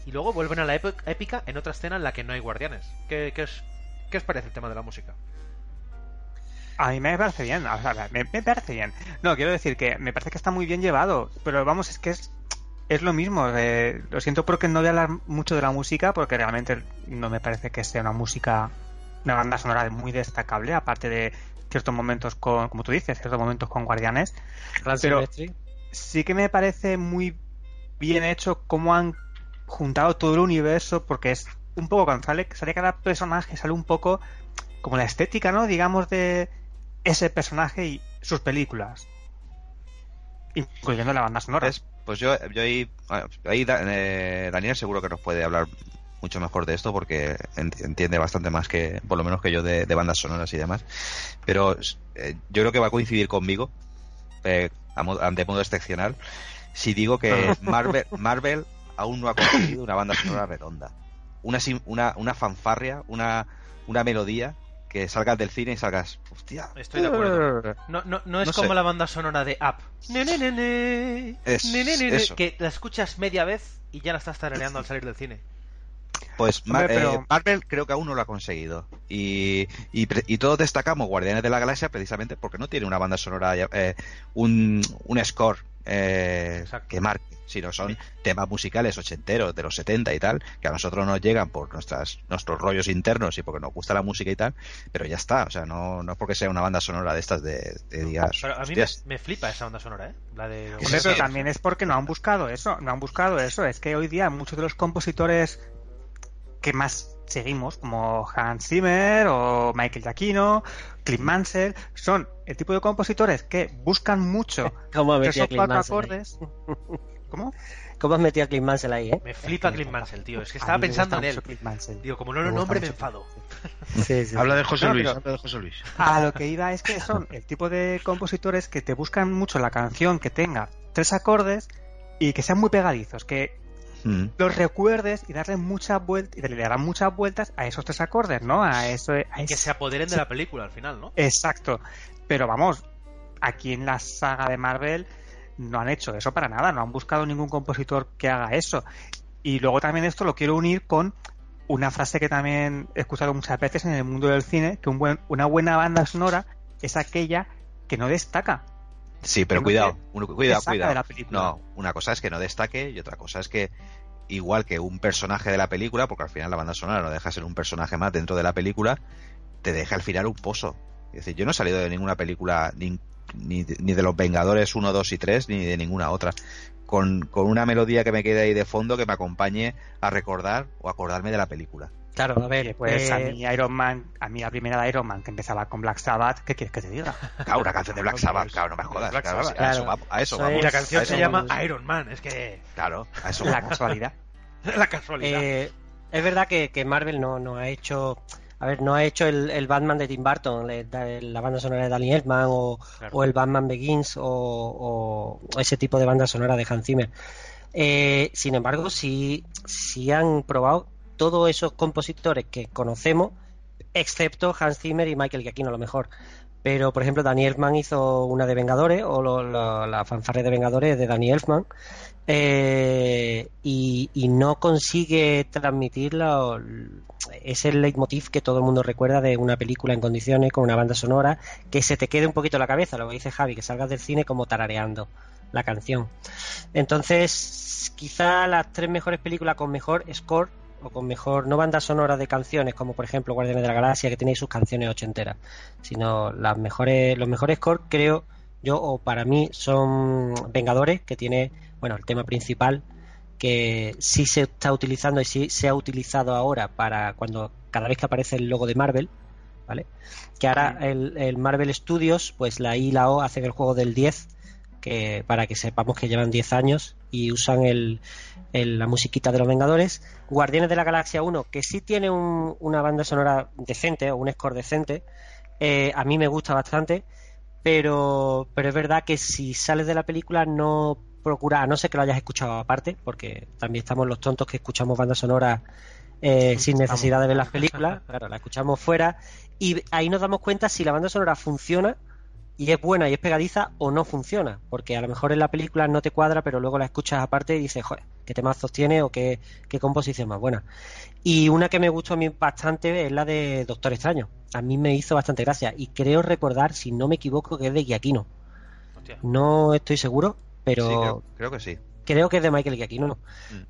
Y luego vuelven a la épica en otra escena en la que no hay guardianes. ¿Qué, qué os, qué os parece el tema de la música? A mí me parece bien, o sea, me, me parece bien. No, quiero decir que me parece que está muy bien llevado, pero vamos, es que es, es lo mismo. eh, lo siento porque no voy a hablar mucho de la música, porque realmente no me parece que sea una música, una banda sonora muy destacable, aparte de ciertos momentos con, como tú dices, ciertos momentos con Guardianes. Pero sí que me parece muy bien hecho cómo han juntado todo el universo, porque es un poco cuando sale, sale cada personaje, sale un poco como la estética, ¿no? Digamos, de ese personaje y sus películas. Incluyendo la banda sonora. ¿Ves? Pues yo, yo ahí, ahí eh, Daniel seguro que nos puede hablar mucho mejor de esto porque ent- entiende bastante más que, por lo menos que yo, de, de bandas sonoras y demás. Pero eh, yo creo que va a coincidir conmigo, eh, de modo excepcional, si digo que Marvel, Marvel aún no ha conseguido una banda sonora redonda. Una, una, una fanfarria, una, una melodía que salgas del cine y salgas, hostia, Estoy de acuerdo. No, no, no es No sé. como la banda sonora de Up. Es- Ne, ne, ne, ne. eso. Que la escuchas media vez y ya la estás tarareando al salir del cine. Pues Hombre, Mar- pero- eh, Marvel creo que aún no lo ha conseguido. Y, y, pre- y todos destacamos Guardianes de la Galaxia precisamente porque no tiene una banda sonora, eh, un, un score eh, que marque, sino son temas musicales ochenteros de los 70 y tal, que a nosotros nos llegan por nuestras nuestros rollos internos y porque nos gusta la música y tal, pero ya está, o sea, no, no es porque sea una banda sonora de estas de, de digas, Pero a mí me, flipa esa banda sonora, ¿eh? La de... Hombre, pero también es porque no han buscado eso, no han buscado eso. Es que hoy día muchos de los compositores que más seguimos, como Hans Zimmer o Michael Giacchino, Clint Mansell, son el tipo de compositores que buscan mucho ¿Cómo has metido cuatro Mansell ahí? acordes. ¿Cómo? ¿Cómo has metido a Clint Mansell ahí, eh? Me flipa Clint Mansell, tío. Es que estaba pensando en él. Digo, como no lo nombre me enfado. Sí, sí. Habla de José No, Luis, habla de José Luis. A lo que iba es que son el tipo de compositores que te buscan mucho la canción que tenga tres acordes y que sean muy pegadizos, que Mm. los recuerdes y darle muchas vueltas y le darán muchas vueltas a esos tres acordes, ¿no? A eso, a Que ese- se apoderen de la película al final, ¿no? Exacto. Pero vamos, aquí en la saga de Marvel no han hecho eso para nada, no han buscado ningún compositor que haga eso. Y luego también esto lo quiero unir con una frase que también he escuchado muchas veces en el mundo del cine, que un buen, una buena banda sonora es aquella que no destaca. Sí, pero cuidado, uno- cuidado, cuidado. de la película. No, una cosa es que no destaque y otra cosa es que igual que un personaje de la película, porque al final la banda sonora no deja de ser un personaje más dentro de la película, te deja al final un pozo. Es decir, yo no he salido de ninguna película ni, ni de los Vengadores 1, 2 y 3 ni de ninguna otra con, con una melodía que me quede ahí de fondo que me acompañe a recordar o acordarme de la película. Claro, a ver, Pues eh, a mí Iron Man, a mí la primera de Iron Man que empezaba con Black Sabbath, ¿qué quieres que te diga? Claro, una canción de Black Sabbath, claro, no me jodas. Black claro, Sabbath. a eso vamos, a eso Eso vamos. Y la canción se vamos. llama Iron Man, es que... Claro, a eso La vamos. casualidad. La casualidad. eh, es verdad que, que Marvel no, no ha hecho. A ver, no ha hecho el, el Batman de Tim Burton, la banda sonora de Danny Elfman o, Claro. o el Batman Begins o, o- o ese tipo de banda sonora de Hans Zimmer. Eh, sin embargo, sí, sí han probado todos esos compositores que conocemos, excepto Hans Zimmer y Michael Giacchino, a lo mejor. Pero, por ejemplo, Danny Elfman hizo una de Vengadores, o lo- lo- la fanfarria de Vengadores de Danny Elfman, eh, y, y no consigue transmitir la- ese leitmotiv que todo el mundo recuerda de una película en condiciones, con una banda sonora, que se te quede un poquito en la cabeza, lo que dice Javi, que salgas del cine como tarareando la canción. Entonces, quizá las tres mejores películas con mejor score o con mejor, no banda sonora de canciones, como por ejemplo Guardianes de la Galaxia, que tiene sus canciones ochenteras, sino las mejores, los mejores scores, creo yo, o para mí, son Vengadores, que tiene, bueno, el tema principal, que sí se está utilizando y sí se ha utilizado ahora para cuando cada vez que aparece el logo de Marvel, ¿vale? Que ahora el, el Marvel Studios, pues la I y la O hacen el juego del 10, que para que sepamos que llevan 10 años y usan el, el- la musiquita de los Vengadores. Guardianes de la Galaxia 1, que sí tiene un- una banda sonora decente o un score decente, eh, a mí me gusta bastante, pero, pero es verdad que si sales de la película no procura, a no ser que lo hayas escuchado aparte, porque también estamos los tontos que escuchamos banda sonora eh, sin necesidad de ver las películas, claro, la escuchamos fuera y ahí nos damos cuenta si la banda sonora funciona y es buena y es pegadiza o no funciona, porque a lo mejor en la película no te cuadra, pero luego la escuchas aparte y dices, joder, qué temazos tiene o qué, qué composición más buena. Y una que me gustó a mí bastante es la de Doctor Extraño. A mí me hizo bastante gracia y creo recordar, si no me equivoco, que es de Giaquino. No estoy seguro, pero Sí, creo, creo que sí. Creo que es de Michael Giacchino.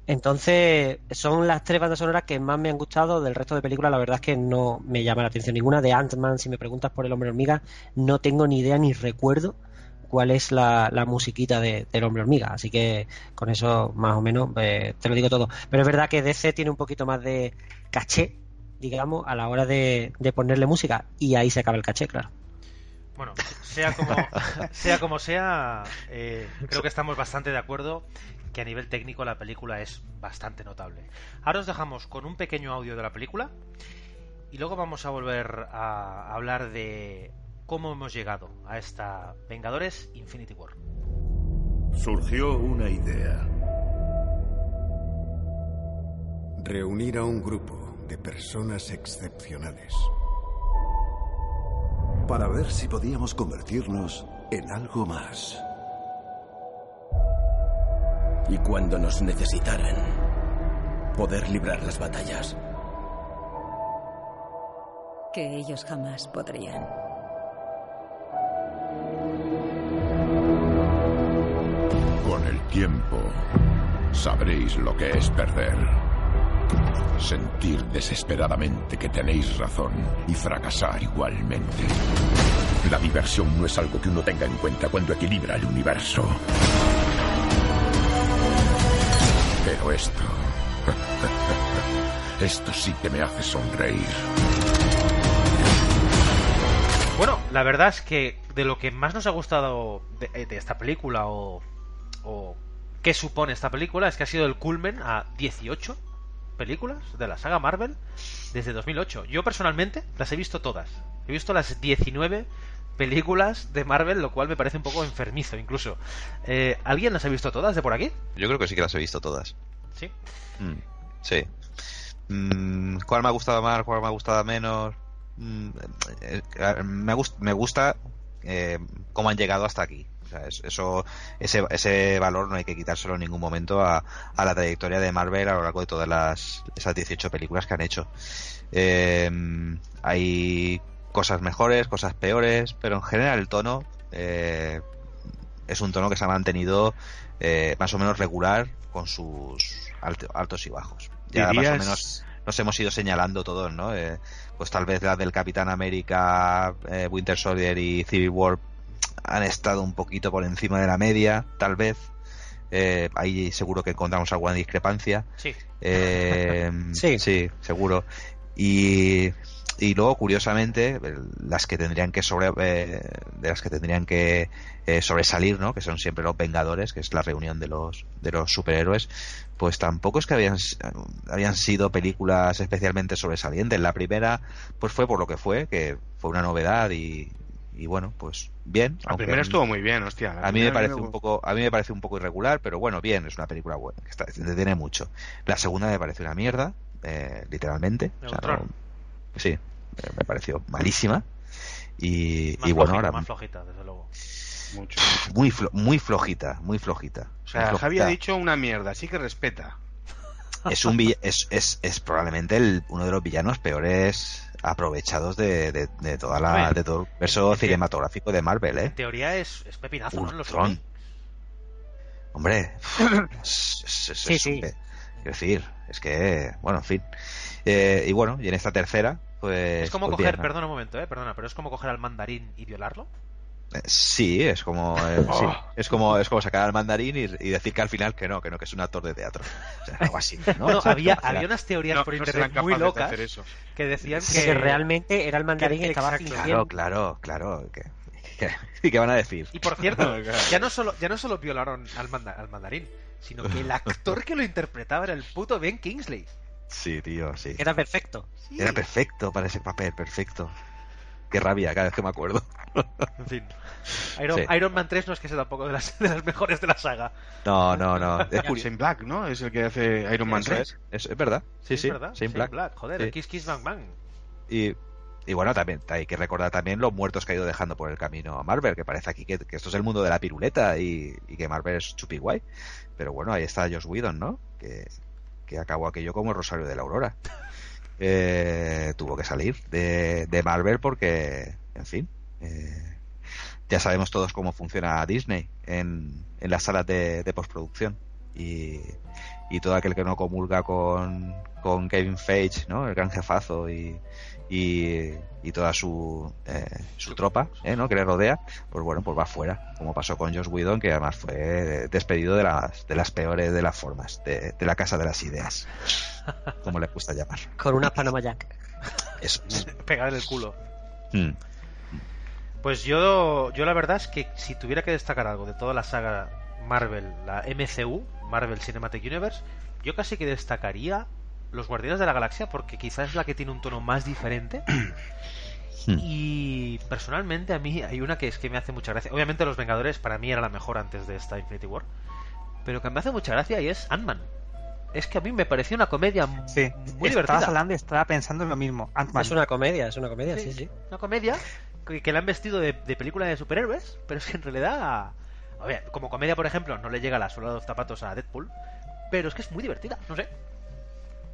Entonces, son las tres bandas sonoras que más me han gustado. Del resto de películas, la verdad es que no me llama la atención ninguna. De Ant-Man, si me preguntas por el hombre hormiga, no tengo ni idea ni recuerdo cuál es la, la musiquita de, del hombre hormiga. Así que con eso, más o menos, eh, te lo digo todo. Pero es verdad que DC tiene un poquito más de caché, digamos, a la hora de, de ponerle música. Y ahí se acaba el caché, claro. Bueno, sea como sea, eh, creo que estamos bastante de acuerdo que a nivel técnico la película es bastante notable. Ahora os dejamos con un pequeño audio de la película y luego vamos a volver a hablar de cómo hemos llegado a esta Vengadores Infinity War. Surgió una idea. Reunir a un grupo de personas excepcionales para ver si podíamos convertirnos en algo más. Y cuando nos necesitaran, poder librar las batallas. Que ellos jamás podrían. Con el tiempo, sabréis lo que es perder. Sentir desesperadamente que tenéis razón y fracasar igualmente. La diversión no es algo que uno tenga en cuenta cuando equilibra el universo. Pero esto... Esto sí que me hace sonreír. Bueno, la verdad es que de lo que más nos ha gustado de, de esta película o, o qué supone esta película es que ha sido el culmen a 18 películas de la saga Marvel desde 2008. Yo personalmente las he visto todas. He visto las 19 películas de Marvel, lo cual me parece un poco enfermizo incluso. Eh, ¿Alguien las ha visto todas de por aquí? Yo creo que sí que las he visto todas. ¿Sí? Mm, sí. Mm, ¿Cuál me ha gustado más? ¿Cuál me ha gustado menos? Mm, eh, eh, me, gust me gusta eh, cómo han llegado hasta aquí. O sea, es- eso, ese, ese valor no hay que quitárselo en ningún momento a, a la trayectoria de Marvel a lo largo de todas las, esas 18 películas que han hecho. Eh, hay cosas mejores, cosas peores, pero en general el tono eh, es un tono que se ha mantenido eh, más o menos regular con sus alto- altos y bajos. Ya más o menos nos hemos ido señalando todos, ¿no? Eh, pues tal vez la del Capitán América, eh, Winter Soldier y Civil War han estado un poquito por encima de la media, tal vez. Eh, ahí seguro que encontramos alguna discrepancia. Sí. Eh, Sí. sí, seguro. Y, y luego, curiosamente, las que tendrían que sobre, eh, de las que tendrían que eh, sobresalir, ¿no? Que son siempre los Vengadores, que es la reunión de los de los superhéroes, pues tampoco es que habían habían sido películas especialmente sobresalientes. La primera, pues fue por lo que fue, que fue una novedad y, y bueno, pues bien. La aunque primera mí- estuvo muy bien, hostia. A mí me parece me- un poco a mí me parece un poco irregular pero bueno bien es una película buena que está, entretiene mucho la segunda me parece una mierda eh, literalmente O sea, Neutron. no- sí me pareció malísima y, Más y bueno flojita, ahora más flojita, desde luego. Mucho. muy flo- muy flojita muy flojita O sea, Javi ha flojita. dicho una mierda, así que respeta. es un es, es, es probablemente el- uno de los villanos peores aprovechados de, de, de toda la de todo el verso cinematográfico de Marvel eh En teoría es, es pepinazo, ¿no? Los. Hombre, es, es- es- Sí, es- sí. quiero decir, es que, bueno, en fin. Eh, y bueno, y en esta tercera, pues. Es como pues coger, bien, ¿no? perdona un momento, eh, perdona, pero es como coger al mandarín y violarlo. Eh, Sí, es como, eh, sí, Oh. es como, es como sacar al mandarín y, y decir que al final que no, que no, que es un actor de teatro. O sea, algo así, ¿no? Había, había unas teorías No- por internet muy de locas hacer eso. que decían Que, que, realmente era el mandarín que, que- estaba fingiendo. Claro, claro, claro. que- que- ¿Y qué van a decir? Y por cierto, ya no solo, ya no solo violaron al, manda- al mandarín, sino que el actor que lo interpretaba era el puto Ben Kingsley. Sí, tío, sí. Era perfecto. Sí. Era perfecto para ese papel, perfecto. Qué rabia cada vez que me acuerdo. En fin. Iron, Sí. Iron Man 3 no es que sea tampoco de las, de las mejores de la saga. No, no, no. Es curioso. Shane Black, ¿no? Es el que hace Iron Man Eso 3. es, es, es verdad. Sí, sí. es verdad. Shane Shane Black. Joder, Sí. Kiss Kiss Bang Bang. Y, y bueno, también hay que recordar también los muertos que ha ido dejando por el camino a Marvel, que parece aquí que, que esto es el mundo de la piruleta y, y que Marvel es chupi guay. Pero bueno, ahí está Josh Whedon, ¿no? Que, que acabó aquello como el Rosario de la Aurora. Eh, tuvo que salir de, de Marvel porque, en fin, eh, ya sabemos todos cómo funciona Disney en, en las salas de, de postproducción. y, y todo aquel que no comulga con, con Kevin Feige, ¿no? El gran jefazo y, y, y toda su, eh, su tropa, ¿eh? ¿no? Que le rodea, pues bueno, pues va fuera, como pasó con Josh Whedon, que además fue despedido de las, de las peores de las formas, de, de la casa de las ideas, como le gusta llamar. Con una Panama Jack. Eso. Pegar en el culo. Mm. Pues yo, yo la verdad es que si tuviera que destacar algo de toda la saga Marvel, la MCU, Marvel Cinematic Universe, yo casi que destacaría los Guardianes de la Galaxia porque quizás es la que tiene un tono más diferente. y personalmente a mí hay una que es que me hace mucha gracia. Obviamente los Vengadores para mí era la mejor antes de esta Infinity War. Pero que me hace mucha gracia y es Ant-Man. Es que a mí me pareció una comedia Sí, muy estabas divertida. hablando y estaba pensando en lo mismo. Ant-Man. Es una comedia, es una comedia, sí, sí. Una comedia que, que la han vestido de, de película de superhéroes, pero es que en realidad, a ver, como comedia, por ejemplo, no le llega la suela de los zapatos a Deadpool, pero es que es muy divertida, no sé.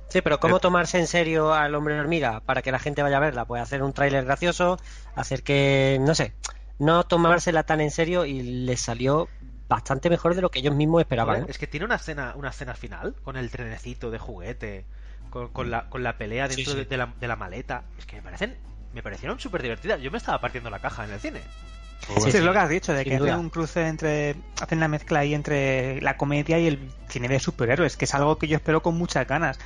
Sí, pero ¿cómo tomarse en serio al hombre hormiga para que la gente vaya a verla? Pues hacer un tráiler gracioso, hacer que, no sé, no tomársela tan en serio y le salió bastante mejor de lo que ellos mismos esperaban. ¿eh? es que tiene una escena, una escena final con el trenecito de juguete, con, con la, con la pelea dentro sí. De, de la, de la maleta. Es que me parecen, me parecieron súper divertidas. Yo me estaba partiendo la caja en el cine. Sí, es lo que has dicho, de que duda. hacen un cruce entre. hacen la mezcla ahí entre la comedia y el cine de superhéroes, que es algo que yo espero con muchas ganas.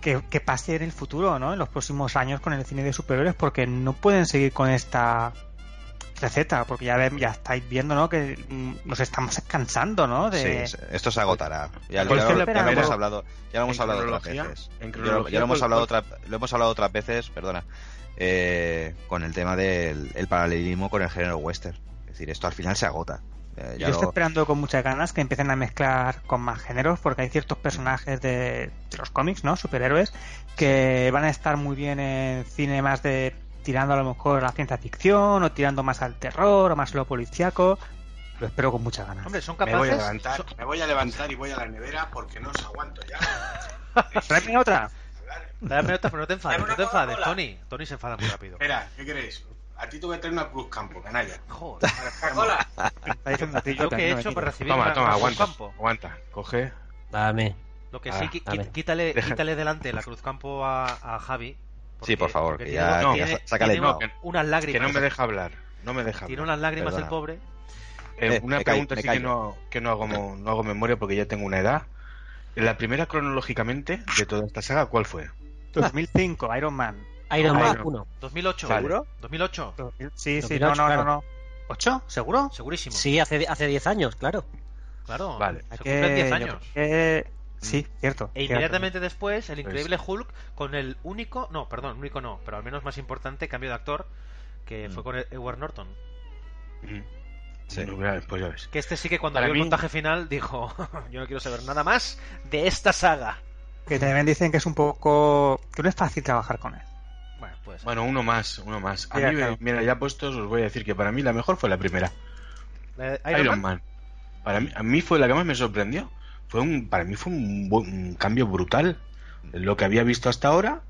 Que, que pase en el futuro, ¿no? En los próximos años con el cine de superhéroes, porque no pueden seguir con esta receta, porque ya, estáis viendo, ¿no? Que mm, nos estamos cansando, ¿no? De... Sí, esto se agotará. Ya, Pues ya lo, ya lo hemos hablado, ya lo hemos en hablado otras veces. en Ya lo- ya lo hemos pues- hablado pues- otra, lo hemos hablado otras veces, perdona, eh, con el tema del el paralelismo con el género western. Es decir, esto al final se agota. Eh, ya Yo estoy lo- esperando con muchas ganas que empiecen a mezclar con más géneros, porque hay ciertos personajes de, de los cómics, ¿no? Superhéroes, que van a estar muy bien en cine más de tirando a lo mejor a la ciencia ficción, o tirando más al terror, o más a lo policíaco. Lo espero con muchas ganas. Hombre, son Me voy a capaces. levantar, son- me voy a levantar y voy a la nevera porque no os aguanto ya. Tráeme otra. Dame otra, pero no te enfades, no te enfades. Tony. Tony se enfada muy rápido. Espera, ¿qué queréis? A ti te voy a traer una Cruz Campo, canalla. Joder. Coca-Cola. Está diciendo a ti, Lo que he hecho para recibir Toma, una- toma, una aguanta. Cruzcampo. Aguanta, coge. Dame. Lo que Ah, sí, qui- dame. qui- quítale, quítale delante la Cruzcampo a, a Javi. Sí, por favor, que tiene- ya- que tiene- ya sácale tiene no. unas Que lágrimas. no me deja hablar. No me deja Tiene hablar. unas lágrimas el pobre. Eh, Eh, una me pregunta sí que no, que no hago, no hago memoria porque ya tengo una edad. La primera cronológicamente de toda esta saga, ¿cuál fue? 2005, Iron Man. Iron Man Iron- 1. 2008. Vale. ¿Seguro? 2008. Sí, sí, 2008, no, no, claro. no, no. ¿Ocho? ¿Seguro? Segurísimo. Sí, hace, hace 10 años, claro. Claro. Vale. Se cumplen 10 yo años. que- Sí, cierto. E cierto. inmediatamente después, el Pues- increíble Hulk con el único, no, perdón, único no, pero al menos más importante cambio de actor que Mm. fue con Edward Norton. Mm. Sí. Mira, pues ya ves. Que este sí que cuando Para vio el montaje final dijo, yo no quiero saber nada más de esta saga. Que también dicen que es un poco... que no es fácil trabajar con él. Bueno, pues Bueno, uno más, uno más. A Mira, mí, me- claro. mira, ya puestos, os voy a decir que para mí la mejor fue la primera. ¿la de Iron, Iron, Man. Man? Para mí, a mí fue la que más me sorprendió. Fue un, para mí fue un, cambio brutal. Lo que había visto hasta ahora,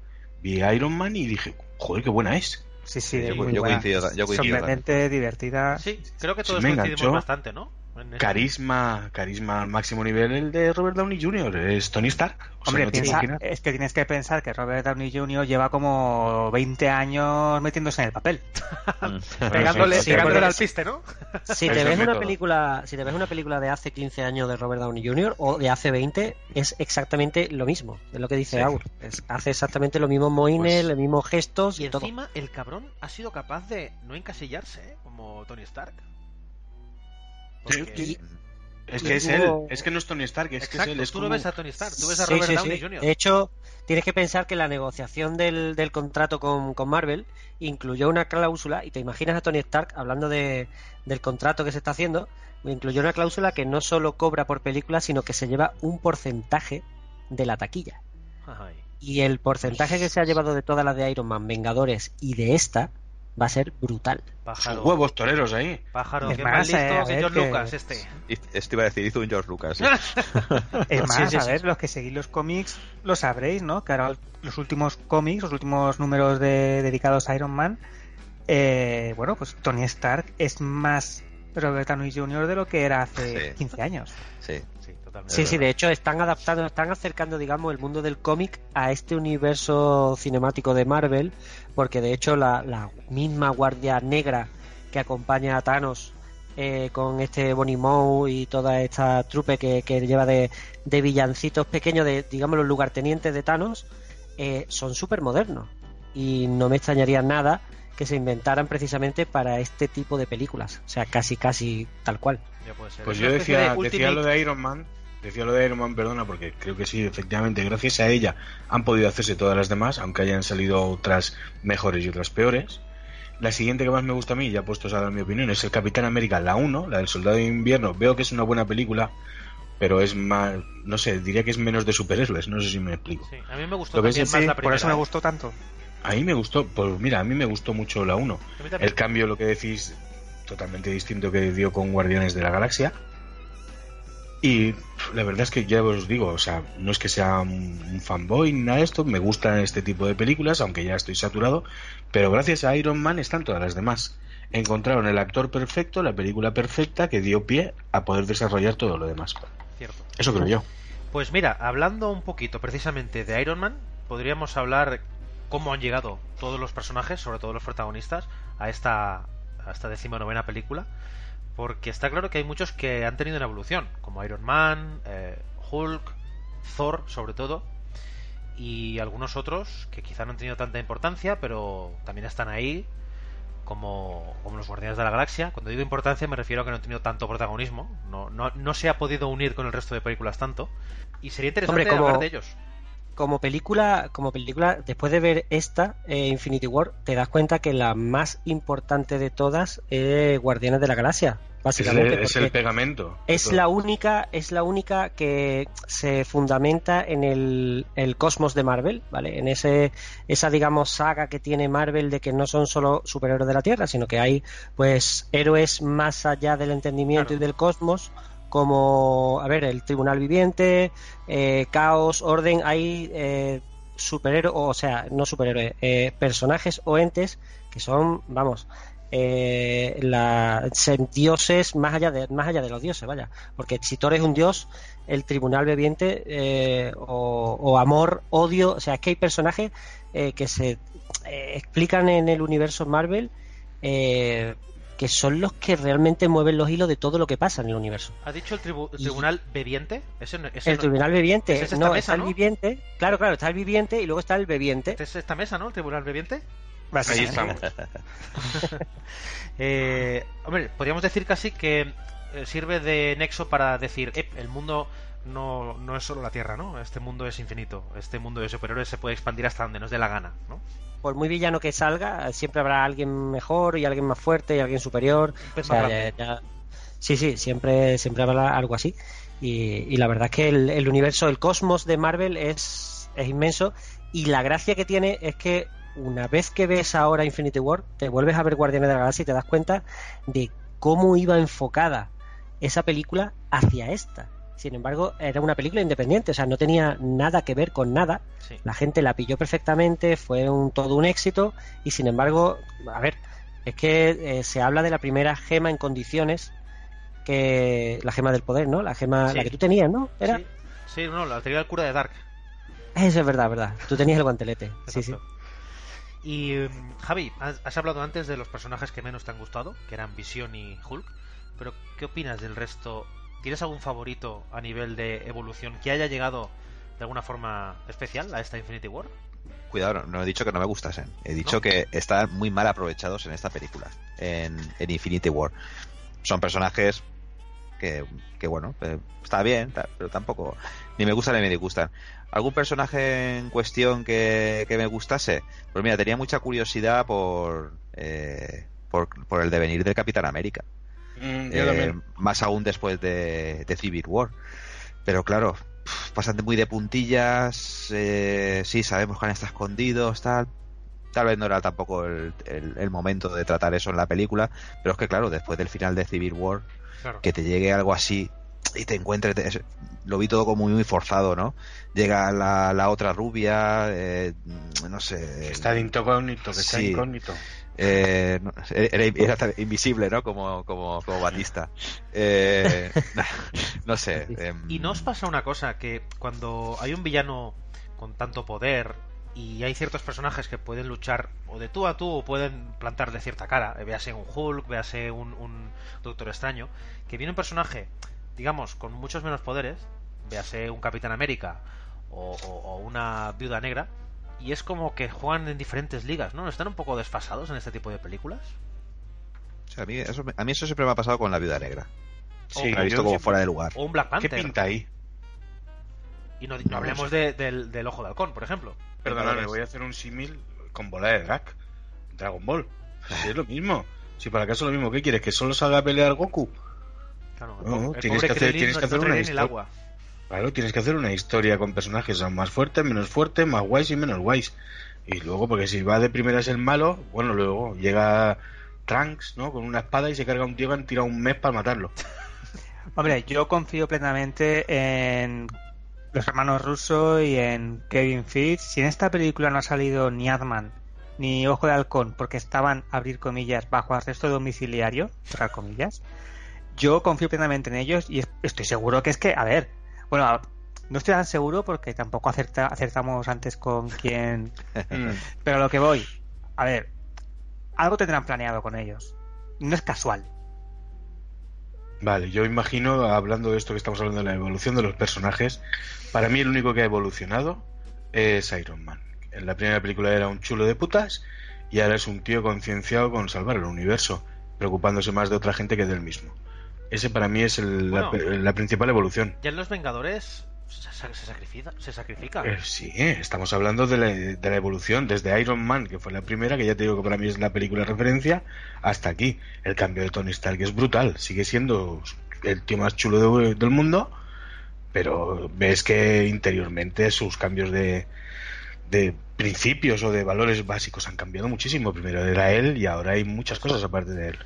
vi Iron Man y dije, joder, qué buena es. Sí, sí, Yo- muy yo buena. coincido- yo coincido Sorprendente, divertida. Sí, creo que todos coincidimos enganchó. bastante, ¿no? Carisma, carisma al máximo nivel el de Robert Downey Jr. Es Tony Stark. O sea, Hombre, no te piensa- imaginas. es que tienes que pensar que Robert Downey Jr. lleva como 20 años metiéndose en el papel. Pegándole, Sí, pegándole al piste, ¿no? Si te ves una película, si te ves una película de hace 15 años de Robert Downey Jr. o de hace 20, es exactamente lo mismo. Es lo que dice Sí. Aur. Es- hace exactamente los mismos moines, Pues- los mismos gestos Y y, todo. encima el cabrón ha sido capaz de no encasillarse, ¿eh? Como Tony Stark. Sí, Porque- sí. Es que es él, es que no es Tony Stark, es que es él. Es tú como- no ves a Tony Stark, tú ves a Sí, Robert sí, Downey sí. Jr. De hecho, tienes que pensar que la negociación del, del contrato con, con Marvel incluyó una cláusula, y te imaginas a Tony Stark hablando de, del contrato que se está haciendo, incluyó una cláusula que no solo cobra por película, sino que se lleva un porcentaje de la taquilla. Ay. Y el porcentaje que se ha llevado de todas las de Iron Man, Vengadores y de esta va a ser brutal. Pájaro, huevos toreros ahí. pájaro, Es qué más, mal listo eh, a que ver John que- Lucas este. Esto iba a decir, hizo un George Lucas. sí. Es más, Sí, sí, a sí. ver, los que seguís los cómics lo sabréis, ¿no? Que ahora los últimos cómics, los últimos números de, dedicados a Iron Man, eh, bueno, pues Tony Stark es más Robert Downey Jr. de lo que era hace 15 años. Sí, totalmente. Sí, sí, de hecho están adaptando, están acercando, digamos, el mundo del cómic a este universo cinemático de Marvel, porque de hecho la, la misma Guardia Negra que acompaña a Thanos eh, con este Bonnie Moe y toda esta trupe que, que lleva de, de villancitos pequeños, de digamos los lugartenientes de Thanos, eh, son súper modernos. Y no me extrañaría nada que se inventaran precisamente para este tipo de películas. O sea, casi, casi tal cual. Ya puede ser. Pues Es yo decía, de decía lo de Iron Man, decía lo de Iron Man, perdona, porque creo que sí, efectivamente, gracias a ella han podido hacerse todas las demás, aunque hayan salido otras mejores y otras peores. La siguiente que más me gusta a mí, ya puestos a dar mi opinión, es el Capitán América, la 1, la del Soldado de Invierno. Veo que es una buena película, pero es más, no sé, diría que es menos de superhéroes, no sé si me explico. Sí, a mí me gustó también es- más sí, la por primera. Por eso me ¿eh? gustó tanto. A mí me gustó, pues mira, a mí me gustó mucho la 1. A mí también. El cambio, lo que decís, totalmente distinto que dio con Guardianes de la Galaxia. Y la verdad es que ya os digo, o sea, no es que sea un, un fanboy ni nada de esto, me gustan este tipo de películas, aunque ya estoy saturado, pero gracias a Iron Man están todas las demás. Encontraron el actor perfecto, la película perfecta que dio pie a poder desarrollar todo lo demás. Cierto. Eso creo yo. Pues mira, hablando un poquito precisamente de Iron Man, podríamos hablar cómo han llegado todos los personajes, sobre todo los protagonistas, a esta, a esta decimonovena película. Porque está claro que hay muchos que han tenido una evolución, como Iron Man, eh, Hulk, Thor, sobre todo, y algunos otros que quizá no han tenido tanta importancia, pero también están ahí, como, como los Guardianes de la Galaxia. Cuando digo importancia me refiero a que no han tenido tanto protagonismo, no, no, no se ha podido unir con el resto de películas tanto, y sería interesante Hombre, como- hablar de ellos. Como película, como película, después de ver esta, eh, Infinity War, te das cuenta que la más importante de todas es Guardianes de la Galaxia, Es, básicamente. el- es el pegamento. es la única, es la única que se fundamenta en el, el cosmos de Marvel, ¿vale? En ese, esa digamos saga que tiene Marvel de que no son solo superhéroes de la Tierra, sino que hay pues héroes más allá del entendimiento y del cosmos, como, a ver, el Tribunal Viviente, eh, Caos, Orden, hay eh, superhéroes, o sea, no superhéroes, eh, personajes o entes que son, vamos, eh, la, dioses más allá de más allá de los dioses, vaya, porque si Thor es un dios, el Tribunal Viviente eh, o, o amor, odio, o sea, es que hay personajes eh, que se eh, explican en el universo Marvel eh, que son los que realmente mueven los hilos de todo lo que pasa en el universo. ¿Ha dicho el, tribu- el tribunal bebiente? Ese no- ese El no- Tribunal Viviente, ese es esta no, mesa, está ¿no? el viviente, claro, claro, está el viviente y luego está el bebiente. Este es esta mesa, ¿no? El tribunal bebiente. Ahí estamos. Eh, hombre, podríamos decir casi que eh, sirve de nexo para decir, "Ep, el mundo no, no es solo la Tierra, ¿no? Este mundo es infinito. Este mundo de superhéroes se puede expandir hasta donde nos dé la gana, ¿no? Por muy villano que salga, siempre habrá alguien mejor y alguien más fuerte y alguien superior. O sea, ya- ya- Sí, sí, siempre, siempre habrá algo así. Y, y la verdad es que el, el universo, el cosmos de Marvel es, es inmenso. Y la gracia que tiene es que una vez que ves ahora Infinity War, te vuelves a ver Guardianes de la Galaxia y te das cuenta de cómo iba enfocada esa película hacia esta. Sin embargo, era una película independiente, o sea, no tenía nada que ver con nada. Sí. La gente la pilló perfectamente, fue un, todo un éxito y sin embargo, a ver, es que eh, se habla de la primera gema en condiciones que la gema del poder, ¿no? La gema, Sí. la que tú tenías, ¿no? Era, Sí, sí, no, la teoría del cura de Dark. eso es verdad, verdad. Tú tenías el guantelete, sí, sí. Y mm, Javi, has, has hablado antes de los personajes que menos te han gustado, que eran Visión y Hulk, pero ¿qué opinas del resto? ¿Tienes algún favorito a nivel de evolución que haya llegado de alguna forma especial a esta Infinity War? Cuidado, no, he dicho que no me gustasen. He dicho ¿No? que están muy mal aprovechados en esta película, en, en Infinity War. Son personajes que, que bueno, eh, está bien, pero tampoco ni me gustan ni me disgustan. ¿Algún personaje en cuestión que, que me gustase? Pues mira, tenía mucha curiosidad por, eh, por, por el devenir del Capitán América. Mm, yo Eh, más aún después de, de Civil War. Pero claro, bastante muy de puntillas. eh, sí, sabemos que han estado escondidos, tal. Tal vez no era tampoco el, el- el momento de tratar eso en la película. Pero es que, claro, después del final de Civil War, Claro. que te llegue algo así y te encuentres. te- lo vi todo como muy forzado, ¿no? Llega la, la otra rubia, eh, no sé. Está de incógnito, que está Sí. incógnito. Eh, no, era, era tan invisible, ¿no? Como, como, como Batista. Eh, no sé. em, ¿Y no os pasa una cosa? Que cuando hay un villano con tanto poder y hay ciertos personajes que pueden luchar o de tú a tú o pueden plantar de cierta cara, eh, véase un Hulk, véase un, un Doctor Extraño, que viene un personaje, digamos, con muchos menos poderes, véase un Capitán América o, o- o una Viuda Negra, y es como que juegan en diferentes ligas, ¿no? ¿Están un poco desfasados en este tipo de películas? o sea, a, mí eso, me- a mí eso siempre me ha pasado con la Viuda Negra. Sí, visto como siempre- fuera de lugar. O un Black Panther. ¿Qué pinta ahí? Y no, hablemos de- del, del Ojo de Halcón, por ejemplo. Perdóname, voy a hacer un símil con bola de drag. Dragon Ball. Si es lo mismo. Si para acaso lo mismo, ¿qué quieres? ¿Que solo salga a pelear Goku? Claro, No, el tienes que hacer, tienes que no hacer una historia. Claro, tienes que hacer una historia con personajes más fuertes, menos fuertes, más guays y menos guays. Y luego, porque si va de primeras el malo, bueno, luego llega Trunks, ¿no? Con una espada y se carga a un tío que han tirado un mes para matarlo. Hombre, yo confío plenamente en los hermanos Russo y en Kevin Feige. Si en esta película no ha salido ni Adman ni Ojo de Halcón porque estaban, abrir comillas, bajo arresto domiciliario, cerrar comillas, yo confío plenamente en ellos y es- estoy seguro que es que, a ver, bueno, no estoy tan seguro porque tampoco acerta- acertamos antes con quién, Mm. pero a lo que voy, a ver, algo tendrán planeado con ellos. No es casual. Vale, yo imagino, hablando de esto que estamos hablando de la evolución de los personajes, para mí el único que ha evolucionado es Iron Man. En la primera película era un chulo de putas y ahora es un tío concienciado con salvar el universo, preocupándose más de otra gente que del mismo. Ese para mí es el- la, Bueno. la principal evolución. Ya en Los Vengadores se, se- se sacrifica. Se sacrifica. Eh, sí, estamos hablando de la, de la evolución desde Iron Man, que fue la primera, que ya te digo que para mí es la película de referencia, hasta aquí. El cambio de Tony Stark es brutal, sigue siendo el tío más chulo de- del mundo, pero ves que interiormente sus cambios de, de principios o de valores básicos han cambiado muchísimo. Primero era él y ahora hay muchas cosas aparte de él.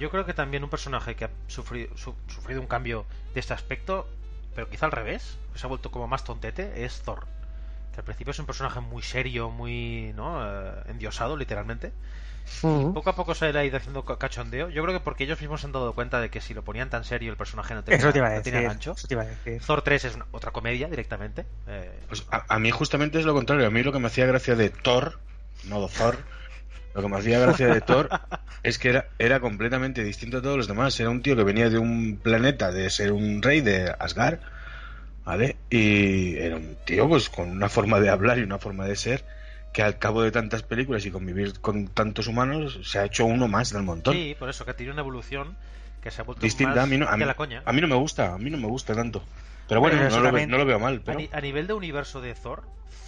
Yo creo que también un personaje que ha sufrido, su- sufrido un cambio de este aspecto, pero quizá al revés, que se ha vuelto como más tontete, es Thor. Que al principio es un personaje muy serio, muy ¿no? Eh, endiosado, literalmente. Poco a poco se le ha ido haciendo ca- cachondeo. Yo creo que porque ellos mismos se han dado cuenta de que si lo ponían tan serio el personaje no tenía, Eso te iba a no tenía decir, gancho. eso te iba a decir. Thor 3 es una- otra comedia directamente. Eh, Pues a, a mí justamente es lo contrario. A mí lo que me hacía gracia de Thor, no de Thor, lo que me hacía gracia de Thor es que era, era completamente distinto a todos los demás. Era un tío que venía de un planeta de ser un rey de Asgard, ¿vale? Y era un tío pues con una forma de hablar y una forma de ser que al cabo de tantas películas y convivir con tantos humanos se ha hecho uno más del montón. sí, por eso, que tenido una evolución que se ha vuelto Distinta más a mí, no, a, mí, la coña. a mí no me gusta, a mí no me gusta tanto. Pero bueno, Pero no, lo, no veo mal. Pero... a nivel de universo de Thor,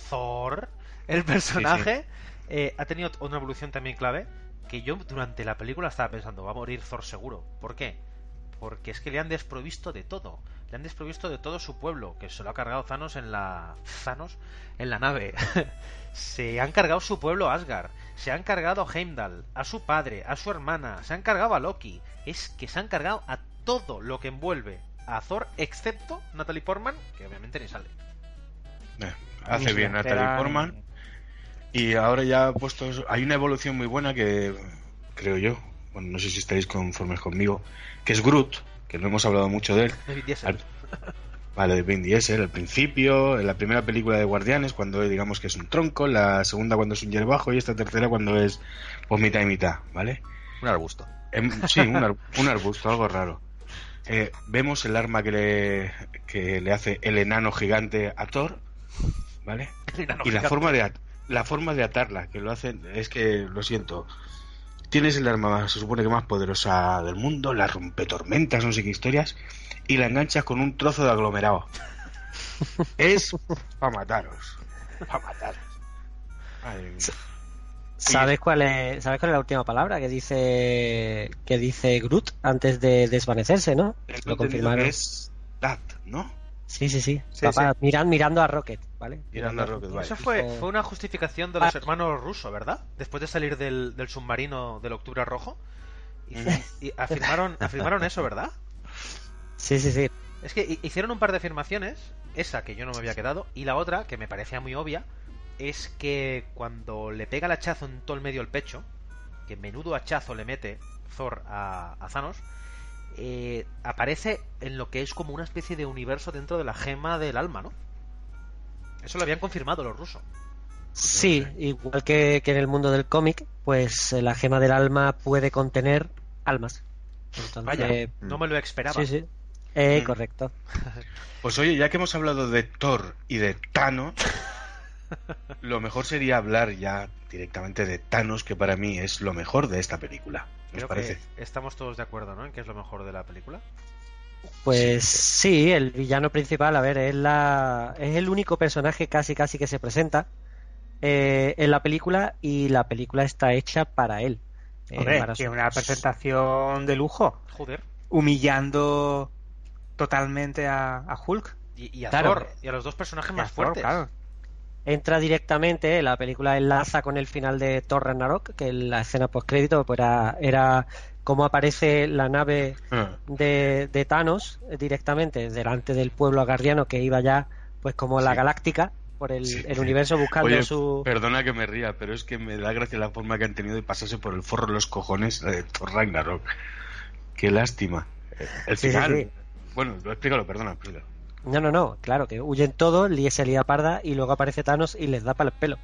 Thor, el personaje eh, ha tenido una evolución también clave que yo durante la película estaba pensando, va a morir Thor seguro. ¿Por qué? Porque es que le han desprovisto de todo. Le han desprovisto de todo su pueblo, que se lo ha cargado Thanos en la... Thanos en la nave. se han cargado su pueblo Asgard. Se han cargado a Heimdall, a su padre, a su hermana. Se han cargado a Loki. Es que se han cargado a todo lo que envuelve a Thor, excepto Natalie Portman, que obviamente ni sale. Eh, hace bien Natalie. Portman. Y ahora ya puestos. Hay una evolución muy buena que creo yo. Bueno, no sé si estáis conformes conmigo. Que es Groot, que no hemos hablado mucho de él. Al- Vale, de Vin Diesel, al principio, en la primera película de Guardianes, cuando digamos que es un tronco, la segunda cuando es un hierbajo y esta tercera cuando es pues mitad y mitad, ¿vale? Un arbusto. Em, sí, un, ar- un arbusto, algo raro. Eh, vemos el arma que le, que le hace el enano gigante a Thor, ¿vale? El enano y la gigante. forma de la forma de atarla, que lo hacen, es que lo siento. Tienes el arma más- se supone que más poderosa del mundo, la rompe tormentas, no sé qué historias, y la enganchas con un trozo de aglomerado. es para mataros, para mataros. Madre mía. ¿Sabes cuál es, ¿Sabes cuál es la última palabra que dice que dice Groot antes de desvanecerse, no? Lo confirmaron. es that, ¿no? Sí, sí, sí. Sí, Papá, sí. miran- mirando a Rocket, ¿vale? Mirando a Rocket, vale. Eso fue, fue una justificación de los hermanos rusos, ¿verdad? Después de salir del, del submarino del Octubre Rojo. Y, y afirmaron, afirmaron eso, ¿verdad? Sí, sí, sí. Es que hi- hicieron un par de afirmaciones, esa que yo no me había quedado, y la otra, que me parecía muy obvia, es que cuando le pega el hachazo en todo el medio del pecho, porque menudo hachazo le mete Thor a, a Thanos, eh, aparece en lo que es como una especie de universo dentro de la gema del alma, ¿no? Eso lo habían confirmado los rusos. Sí, igual que, que en el mundo del cómic, pues eh, la gema del alma puede contener almas. Entonces, Vaya, no me lo esperaba. Sí, sí. Eh, Mm. correcto. Pues oye, ya que hemos hablado de Thor y de Thanos, lo mejor sería hablar ya directamente de Thanos, que para mí es lo mejor de esta película. ¿Os Creo parece? que estamos todos de acuerdo, ¿no? En que es lo mejor de la película. Pues sí, el villano principal, a ver, es la es el único personaje casi casi que se presenta eh, en la película y la película está hecha para él. Eh, Hombre, para tiene su- una presentación de lujo. Joder. Humillando totalmente a, a Hulk. Y, y a Claro. Thor, y a los dos personajes más Thor, fuertes. claro. Entra directamente, la película enlaza con el final de Thor Ragnarok, que la escena post crédito pues era, era cómo aparece la nave Ah, de, de Thanos eh, directamente delante del pueblo agardiano que iba ya pues como la galáctica por el, Sí. el universo buscando Oye, su perdona que me ría, pero es que me da gracia la forma que han tenido de pasarse por el forro de los cojones de Thor Ragnarok. Qué lástima. Eh, El final. sí. Bueno, explícalo, perdona, explícalo. No, no, no, claro, que huyen todos, Lee se lía parda y luego aparece Thanos y les da para el pelo.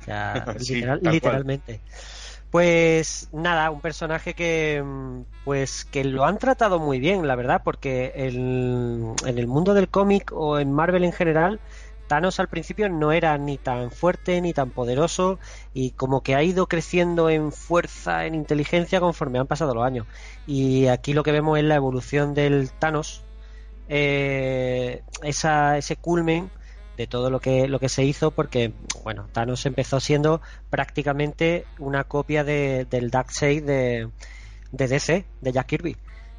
O sea, Sí, literal- tal cual. literalmente. Pues nada, un personaje que mm, pues que lo han tratado muy bien, la verdad, porque el- en el mundo del cómic o en Marvel en general, Thanos al principio no era ni tan fuerte ni tan poderoso y como que ha ido creciendo en fuerza, en inteligencia conforme han pasado los años. Y aquí lo que vemos es la evolución del Thanos, eh, esa, ese culmen de todo lo que, lo que se hizo porque, bueno, Thanos empezó siendo prácticamente una copia de, del Darkseid de, de DC, de Jack Kirby.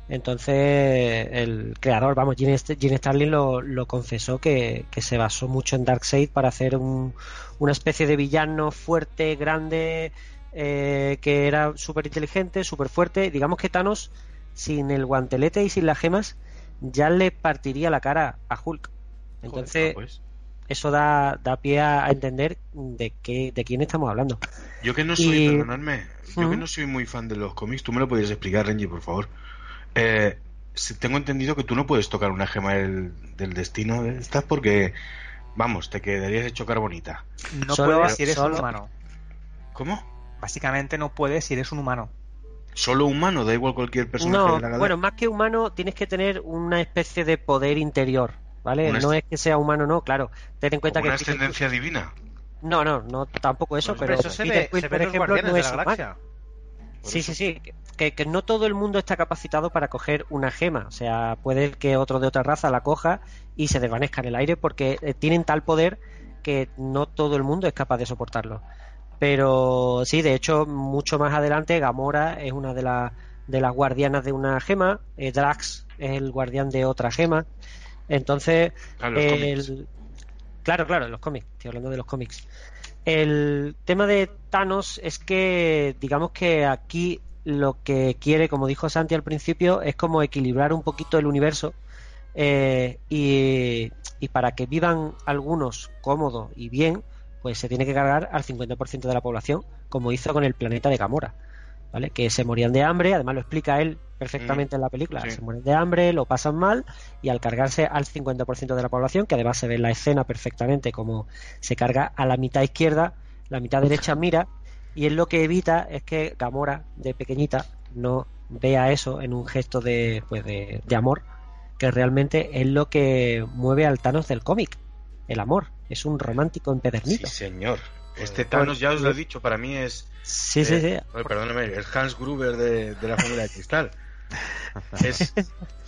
Entonces, el creador, vamos, Gene, St- Gene Starlin lo, lo confesó que, que se basó mucho en Darkseid para hacer un- una especie de villano fuerte, grande, eh, que era súper inteligente, súper fuerte. Digamos que Thanos, sin el guantelete y sin las gemas, ya le partiría la cara a Hulk. Entonces, pues. eso da, da pie a a entender de qué, de quién estamos hablando. Yo que no soy, Y- perdonadme, yo que no soy muy fan de los cómics, tú me lo podrías explicar, Renji, por favor. Eh, si- tengo entendido que tú no puedes tocar una gema del, del destino de estas porque, vamos, te quedarías hecho carbonita. No Solo- puedes si eres solo- un humano. ¿Cómo? Básicamente no puedes si eres un humano. Solo humano, da igual cualquier personaje No, de la galaxia. bueno, más que humano, tienes que tener una especie de poder interior, ¿vale? Una no es que sea humano, no, claro. Ten en cuenta Como una que Peter- ascendencia divina. No, no, no, tampoco eso, Pues, pero eso se Peter ve, Quill, se por ejemplo, Guardianes no de es la humano. Galaxia. Sí, sí, sí. Que, que no todo el mundo está capacitado para coger una gema. O sea, puede que otro de otra raza la coja y se desvanezca en el aire porque eh, tienen tal poder que no todo el mundo es capaz de soportarlo. Pero sí, de hecho, mucho más adelante, Gamora es una de, las de las guardianas de una gema. eh, Drax es el guardián de otra gema. Entonces, el- Claro, claro, en los cómics. Estoy hablando de los cómics. El tema de Thanos es que, digamos que aquí lo que quiere, como dijo Santi al principio, es como equilibrar un poquito el universo eh, y, y para que vivan algunos cómodos y bien, pues se tiene que cargar al 50% de la población, como hizo con el planeta de Gamora. ¿Vale? Que se morían de hambre, además lo explica él perfectamente en la película. sí. Se mueren de hambre, lo pasan mal y al cargarse al 50% de la población, que además se ve en la escena perfectamente como se carga a la mitad izquierda, la mitad derecha mira y él lo que evita es que Gamora de pequeñita no vea eso en un gesto de pues de, de amor que realmente es lo que mueve al Thanos del cómic el amor es un romántico Sí, empedernido señor. Este Thanos, ya os lo he dicho, para mí es... sí sí sí eh, oye, perdóname, el Hans Gruber de, de la familia de Cristal. Es,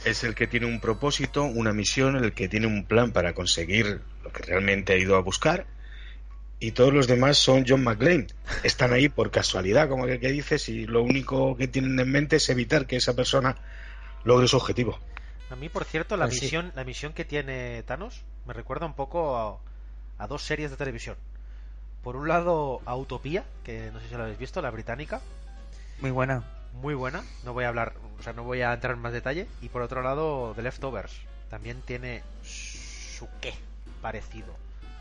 es el que tiene un propósito, una misión, el que tiene un plan para conseguir lo que realmente ha ido a buscar. Y todos los demás son John McClane. Están ahí por casualidad, como aquel que dices, y lo único que tienen en mente es evitar que esa persona logre su objetivo. A mí, por cierto, la Pues sí. misión, la misión que tiene Thanos me recuerda un poco a, a dos series de televisión. Por un lado, a Utopía, que no sé si lo habéis visto, la británica, Muy buena. muy buena. No voy a hablar, o sea, no voy a entrar en más detalle. Y por otro lado, The Leftovers, también tiene su qué parecido,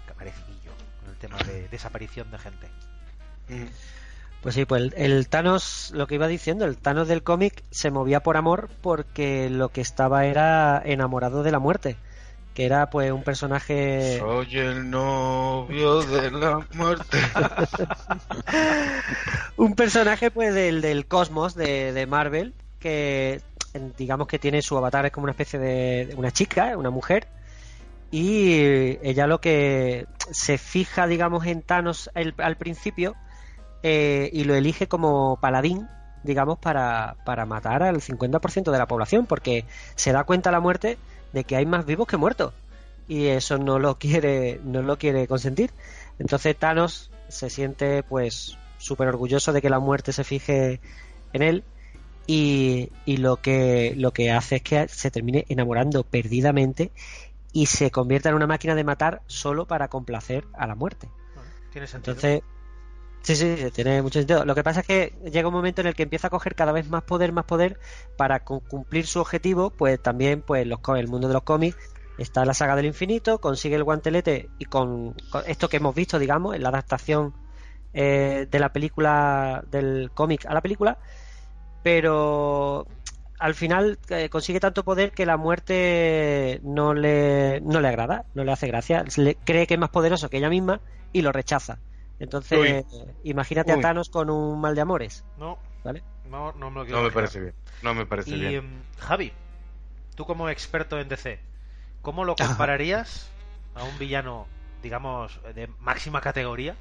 que parecidillo, con el tema de desaparición de gente. Pues sí, pues el, el Thanos, lo que iba diciendo, el Thanos del cómic se movía por amor porque lo que estaba era enamorado de la muerte, que era pues un personaje... Soy el novio de la muerte. un personaje pues del, del cosmos de, de Marvel que digamos que tiene su avatar es como una especie de una chica, una mujer y ella lo que se fija digamos en Thanos el- al principio eh, y lo elige como paladín digamos para, para matar al 50% de la población porque se da cuenta la muerte de que hay más vivos que muertos. Y eso no lo quiere no lo quiere consentir. Entonces Thanos se siente pues súper orgulloso de que la muerte se fije en él. Y, y lo que lo que hace es que se termine enamorando perdidamente y se convierta en una máquina de matar solo para complacer a la muerte. Tiene sentido. entonces Sí, sí, tiene mucho sentido. Lo que pasa es que llega un momento en el que empieza a coger cada vez más poder, más poder para cu- cumplir su objetivo. Pues también, pues los, el mundo de los cómics está la saga del infinito, consigue el guantelete y con, con esto que hemos visto, digamos, en la adaptación eh, de la película, del cómic a la película, pero al final eh, consigue tanto poder que la muerte no le, no le agrada, no le hace gracia, le, cree que es más poderoso que ella misma y lo rechaza. Entonces, Uy. eh, imagínate Uy. a Thanos con un mal de amores. No, ¿Vale? no, no me lo quiero No me parece bien. No me parece Y bien. em, Javi, tú como experto en DC, ¿cómo lo compararías a un villano, digamos, de máxima categoría,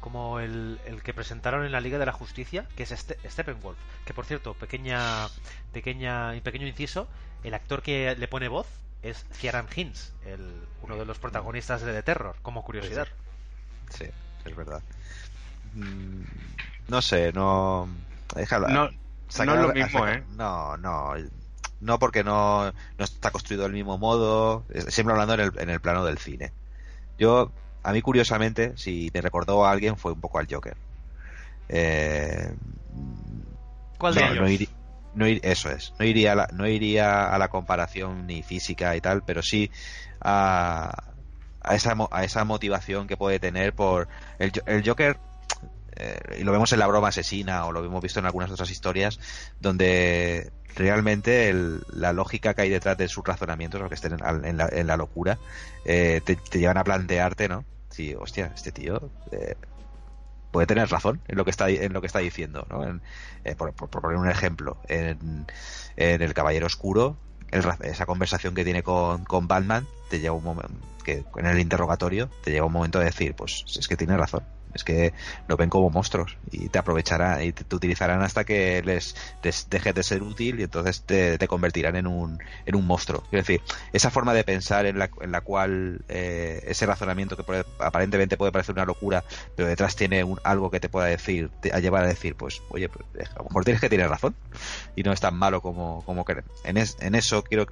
como el, el que presentaron en la Liga de la Justicia, que es Ste- Steppenwolf? Que por cierto, pequeña, pequeña, pequeño inciso, el actor que le pone voz es Ciaran Hinds, el, uno de los protagonistas de The Terror, como curiosidad. Sí, es verdad. Mm, No sé, no. déjalo- No- sacar- no es lo mismo, sacar- ¿eh? No, no. No porque no, no está construido del mismo modo. Siempre hablando en el, en el plano del cine. Yo, a mí curiosamente, si me recordó a alguien, fue un poco al Joker. Eh, ¿Cuál de ellos? no iri- no ir- eso es. No iría, a la, no iría a la comparación ni física y tal, pero sí a, a, esa, a esa motivación que puede tener por. El, el Joker, eh, y lo vemos en La Broma Asesina o lo hemos visto en algunas otras historias, donde realmente el- la lógica que hay detrás de sus razonamientos, lo que estén en, la, en la locura, eh, te, llevan a plantearte, ¿no? Sí, hostia, este tío. eh, puede tener razón en lo que está en lo que está diciendo ¿no? En- eh, por, por- poner un ejemplo en, el Caballero Oscuro esa conversación que tiene con, con Batman te lleva un momento que en el interrogatorio te lleva un momento de decir pues es que tiene razón es que lo ven como monstruos y te aprovecharán y te, te utilizarán hasta que les, les dejes de ser útil y entonces te, te convertirán en un, en un monstruo. Quiero decir, esa forma de pensar en la, en la cual eh, ese razonamiento que puede- aparentemente puede parecer una locura, pero detrás tiene un, algo que te pueda decir, te, a llevar a decir, pues, oye, pues, a lo mejor tienes que tener razón y no es tan malo como, como creen. En, es- en eso quiero,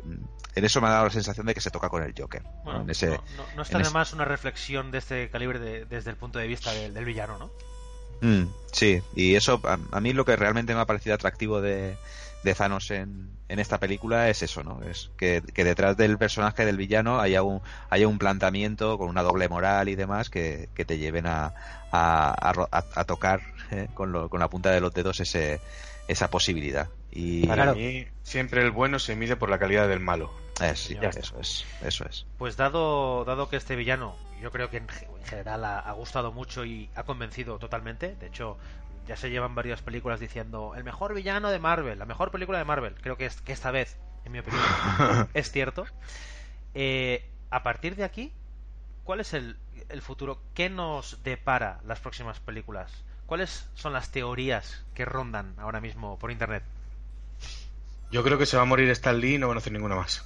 en eso me ha dado la sensación de que se toca con el Joker. ¿no? Bueno, En ese- no, no- no está en de ese- más una reflexión de este calibre de- desde el punto de vista del, villano, ¿no? Mm, sí, y eso a, mí lo que realmente me ha parecido atractivo de, de Thanos en, en esta película es eso, ¿no? Es que, detrás del personaje del villano haya un, haya un planteamiento con una doble moral y demás que, que te lleven a, a- a tocar eh, con, lo- con la punta de los dedos ese, esa posibilidad. Y Para mí, siempre el bueno se mide por la calidad del malo. Eh, sí, Ya está. eso es, eso es. Pues dado, dado que este villano, yo creo que en, ge- en general ha, ha gustado mucho y ha convencido totalmente. De hecho, ya se llevan varias películas diciendo el mejor villano de Marvel, la mejor película de Marvel. Creo que, es, que esta vez, en mi opinión, es cierto. Eh, a partir de aquí, ¿cuál es el, el futuro? ¿Qué nos depara las próximas películas? ¿Cuáles son las teorías que rondan ahora mismo por internet? Yo creo que se va a morir Stan Lee y no van a hacer ninguna más.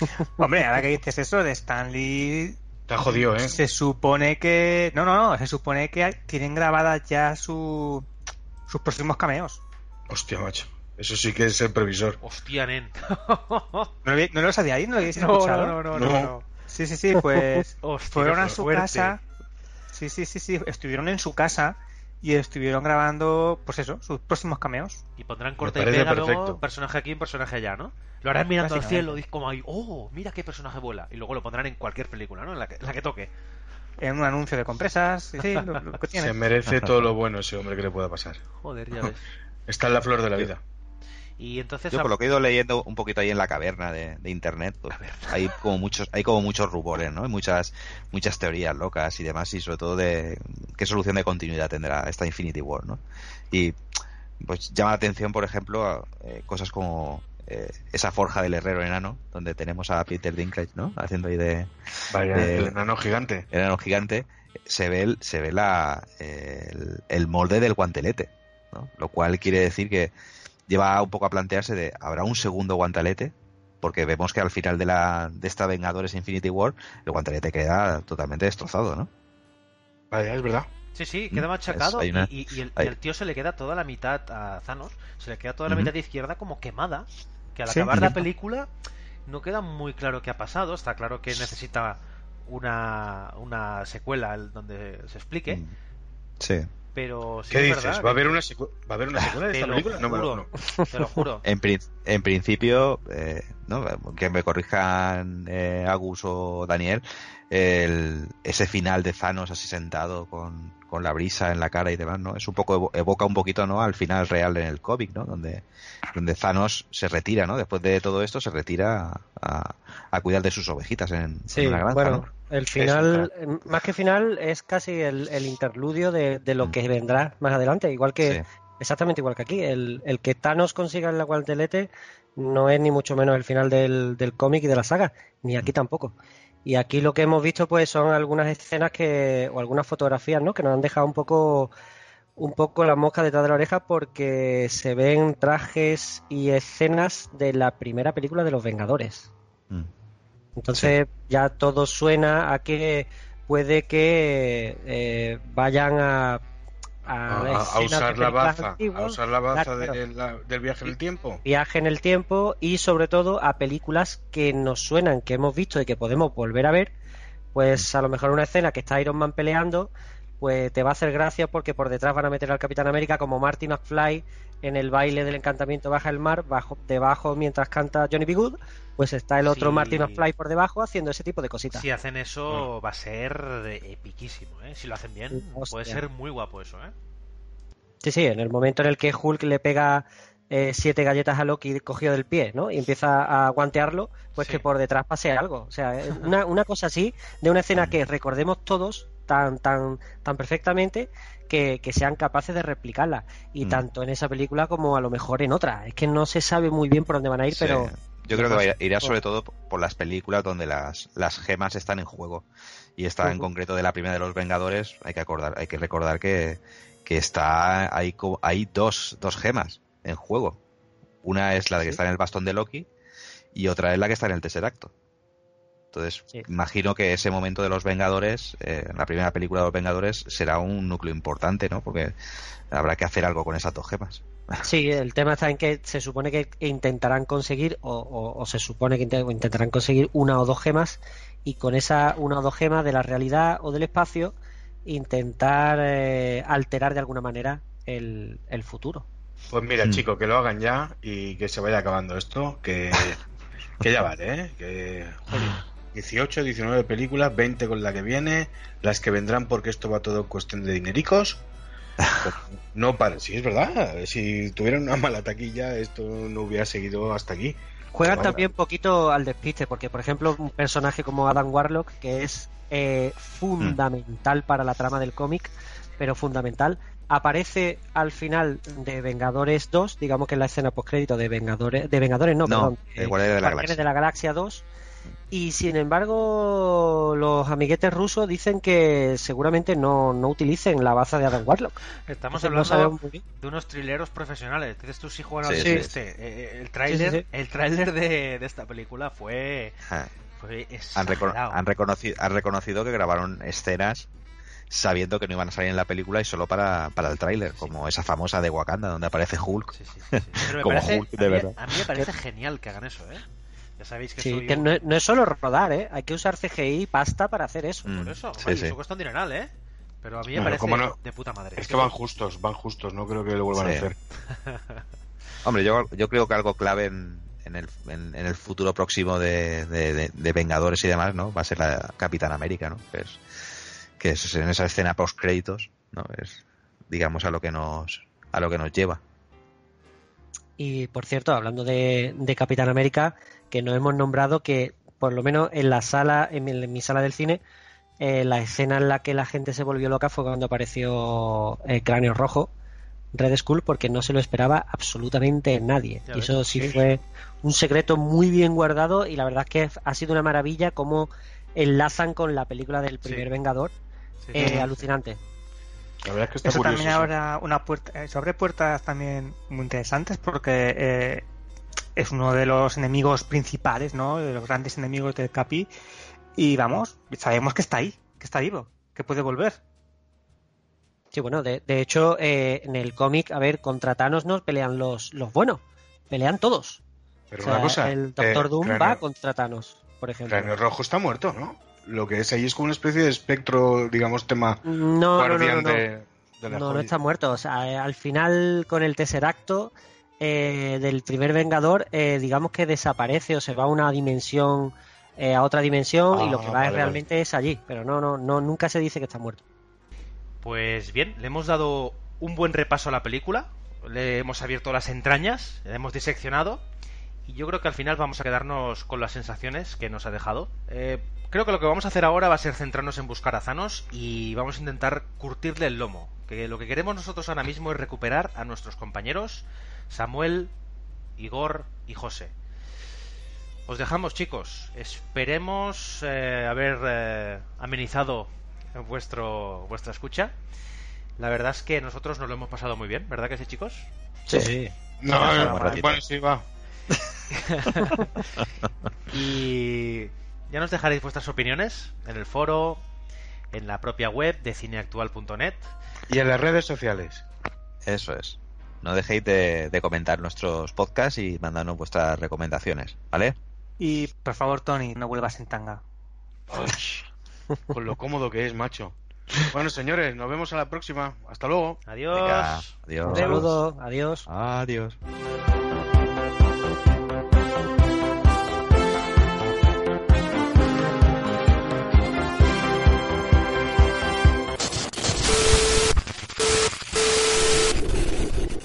Hombre, ahora que dices eso de Stanley. Te ha jodido, ¿eh? Se supone que. No, no, no. Se supone que tienen grabadas ya su... sus próximos cameos. Hostia, macho. Eso sí que es el previsor. Hostia, nen. ¿No lo, vi- no lo sabíais? ¿No lo habéis No, escuchado? no, no, no, no, no. Sí, sí, sí. Pues Hostia, fueron a su fuerte. casa. Sí, sí, sí, sí. Estuvieron en su casa y estuvieron grabando, pues eso, sus próximos cameos. Y pondrán corte y pega luego, personaje aquí, un personaje allá, ¿no? Lo harán mirando al cielo, como ahí, oh, mira qué personaje vuela. Y luego lo pondrán en cualquier película, ¿no? En la que, en la que toque. en un anuncio de compresas. Sí, sí, lo, lo que tiene. Se merece todo lo bueno ese hombre que le pueda pasar. Joder, ya ves. Está en la flor de la vida. Y entonces... Yo por lo que he ido leyendo un poquito ahí en la caverna de, de internet, pues, hay como muchos, hay como muchos rumores, ¿no? Hay muchas, muchas teorías locas y demás, y sobre todo de qué solución de continuidad tendrá esta Infinity War, ¿no? Y pues llama la atención, por ejemplo, a, eh, cosas como eh, esa forja del herrero enano, donde tenemos a Peter Dinklage, ¿no? Haciendo ahí de, Vaya, de- el enano gigante. el enano gigante, se ve el, se ve la, el, el molde del guantelete, ¿no? Lo cual quiere decir que lleva un poco a plantearse de, ¿habrá un segundo guantelete? Porque vemos que al final de la de esta Vengadores Infinity War, el guantelete queda totalmente destrozado, ¿no? Vaya, es verdad. Sí, sí, queda Mm, machacado es- hay una- y, el, y hay- el tío se le queda toda la mitad a Thanos, se le queda toda la mitad izquierda como quemada, que al Sí, acabar la película no queda muy claro qué ha pasado, está claro que necesita una, una secuela el- donde se explique, Mm. Sí. Pero sí ¿Qué es dices? verdad ¿Va a haber una, secu- ¿Va a haber una secuela de Te esta película? No me lo juro. no. Te lo juro. En principio, eh, ¿no? que me corrijan eh, Agus o Daniel, el- ese final de Thanos así sentado con, con la brisa en la cara y demás, ¿no? Es un poco, evo- evoca un poquito, ¿no? Al final real en el cómic, ¿no? Donde, donde Thanos se retira, ¿no? Después de todo esto se retira a, a cuidar de sus ovejitas en, Sí, en una granja, bueno, ¿no? el final, eh, más que final, es casi el, el interludio de, de lo que vendrá más adelante. Igual que, Sí. exactamente igual que aquí. El, el que Thanos consiga el guantelete no es ni mucho menos el final del, del cómic y de la saga, ni aquí tampoco. Y aquí lo que hemos visto pues son algunas escenas que, o algunas fotografías, ¿no? Que nos han dejado un poco un poco la mosca detrás de la oreja porque se ven trajes y escenas de la primera película de los Vengadores. Mm. Entonces ya todo suena a que puede que eh, vayan a, A, usar la baza, a usar la baza claro, de la- del viaje en el tiempo. viaje en el tiempo y sobre todo a películas que nos suenan, que hemos visto y que podemos volver a ver, pues a lo mejor una escena que está Iron Man peleando, pues te va a hacer gracia porque por detrás van a meter al Capitán América como Martin McFly en el baile del encantamiento baja el mar, bajo, debajo mientras canta Johnny B. Good, pues está el otro Sí. Martin McFly por debajo haciendo ese tipo de cositas. Si hacen eso va a ser epiquísimo, ¿eh? Si lo hacen bien, Hostia. puede ser muy guapo eso, ¿eh? Sí, sí, en el momento en el que Hulk le pega eh, siete galletas a Loki cogido del pie, ¿no? Y empieza a guantearlo, pues Sí. que por detrás pase algo. O sea, eh, una, una cosa así, de una escena que recordemos todos tan, tan, tan perfectamente que, que sean capaces de replicarla. Y Mm. tanto en esa película como a lo mejor en otra. Es que no se sabe muy bien por dónde van a ir, Sí. pero... Yo creo que irá sobre todo por las películas donde las, las gemas están en juego. Y esta en concreto de la primera de los Vengadores, hay que acordar, hay que recordar que, que está hay, hay dos, dos gemas en juego. Una es la de que está en el bastón de Loki y otra es la que está en el Tesseracto. Entonces, imagino que ese momento de los Vengadores, eh, en la primera película de los Vengadores, será un núcleo importante, ¿no? Porque habrá que hacer algo con esas dos gemas. Sí, el tema está en que se supone que intentarán conseguir, o, o- o se supone que inte- intentarán conseguir una o dos gemas, y con esa una o dos gemas de la realidad o del espacio, intentar eh, alterar de alguna manera el, el futuro. Pues mira, Mm. chico, que lo hagan ya y que se vaya acabando esto, que, que ya vale, ¿eh? Que, 18, 19 películas, 20 con la que viene, las que vendrán porque esto va todo en cuestión de dinericos. Pues no para, sí, es verdad, si tuvieran una mala taquilla esto no hubiera seguido hasta aquí. Juegan también poquito al despiste, porque por ejemplo un personaje como Adam Warlock, que es eh, fundamental para la trama del cómic, pero fundamental, aparece al final de Vengadores 2, digamos que es la escena postcrédito de Vengadores, de Vengadores no, No, perdón, de de la Galaxia. de la Galaxia 2, y sin embargo los amiguetes rusos dicen que seguramente no, no utilicen la baza de Adam Warlock. Estamos Entonces, hablando de unos trileros profesionales. Dices tú si juegan Sí, al sí. despiste. Eh, el tráiler, Sí, sí, sí. el tráiler de, de esta película fue, han, recono- exagerado. han reconocido, han reconocido que grabaron escenas sabiendo que no iban a salir en la película y solo para, para el tráiler, como esa famosa de Wakanda donde aparece Hulk. Sí, sí, sí, sí. Pero me como parece, Hulk a, de mí, verdad. a mí me parece genial que hagan eso, ¿eh? Ya sabéis que Sí, soy que un- no, es- no es solo rodar, ¿eh? hay que usar CGI y pasta para hacer eso. Mm, Por eso, sí, sí. eso cuesta un dineral, ¿eh? Pero a mí me Bueno, parece de puta madre. Es que van justos, van justos, no creo que lo vuelvan Sí. a hacer. Hombre, yo, yo creo que algo clave en, en el, en, en el futuro próximo de, de- de- de Vengadores y demás, ¿no? Va a ser la Capitán América, ¿no? Que es, que es en esa escena post créditos, ¿no? Es digamos a lo que nos a lo que nos lleva. Y por cierto, hablando de, de Capitán América, que no hemos nombrado que por lo menos en la sala, en mi, en mi sala del cine, eh, la escena en la que la gente se volvió loca fue cuando apareció el cráneo rojo, Red Skull, porque no se lo esperaba absolutamente nadie. Ya y ves, eso sí sí. fue un secreto muy bien guardado y la verdad es que ha sido una maravilla cómo enlazan con la película del primer Vengador. Sí, Eh, alucinante. La verdad es que está Eso curioso. también sí. habrá una puerta, eh, sobre puertas también muy interesantes porque eh, es uno de los enemigos principales, ¿no? De los grandes enemigos del Capi. Y vamos, sabemos que está ahí, que está vivo, que puede volver. Sí, bueno, de, de hecho, eh, en el cómic, a ver, contra Thanos no pelean los, los buenos, pelean todos. Pero O sea, una cosa, el Doctor eh, Doom Cráneo- va contra Thanos, por ejemplo. Cráneo Rojo está muerto, ¿no? Lo que es ahí es como una especie de espectro, digamos, tema No, no, no, guardián no, no. de, de la No, no está muerto. O sea, eh, al final, con el Tesseracto eh, del primer Vengador, eh, digamos que desaparece o se va a una dimensión, eh, a otra dimensión, y lo Ah, que va vale, es vale. realmente es allí. Pero no, no, no, nunca se dice que está muerto. Pues bien, le hemos dado un buen repaso a la película, le hemos abierto las entrañas, le hemos diseccionado y yo creo que al final vamos a quedarnos con las sensaciones que nos ha dejado. Eh, creo que lo que vamos a hacer ahora va a ser centrarnos en buscar a Thanos y vamos a intentar curtirle el lomo, que lo que queremos nosotros ahora mismo es recuperar a nuestros compañeros Samuel, Igor y José. Os dejamos, chicos. Esperemos eh, haber eh, amenizado vuestro, vuestra escucha. La verdad es que nosotros nos lo hemos pasado muy bien, ¿verdad que sí, chicos? Sí. No, Sí, no, un ratito. bueno, sí, va. y ya nos dejaréis vuestras opiniones en el foro, en la propia web de cineactual.net. Y en las redes sociales. Eso es. No dejéis de, de comentar nuestros podcasts y mandarnos vuestras recomendaciones, ¿vale? Y por favor, Tony, no vuelvas en tanga. Con lo cómodo que es, macho. Bueno, señores, nos vemos a la próxima. Hasta luego. Adiós. Venga, adiós. Un saludo, adiós. Adiós.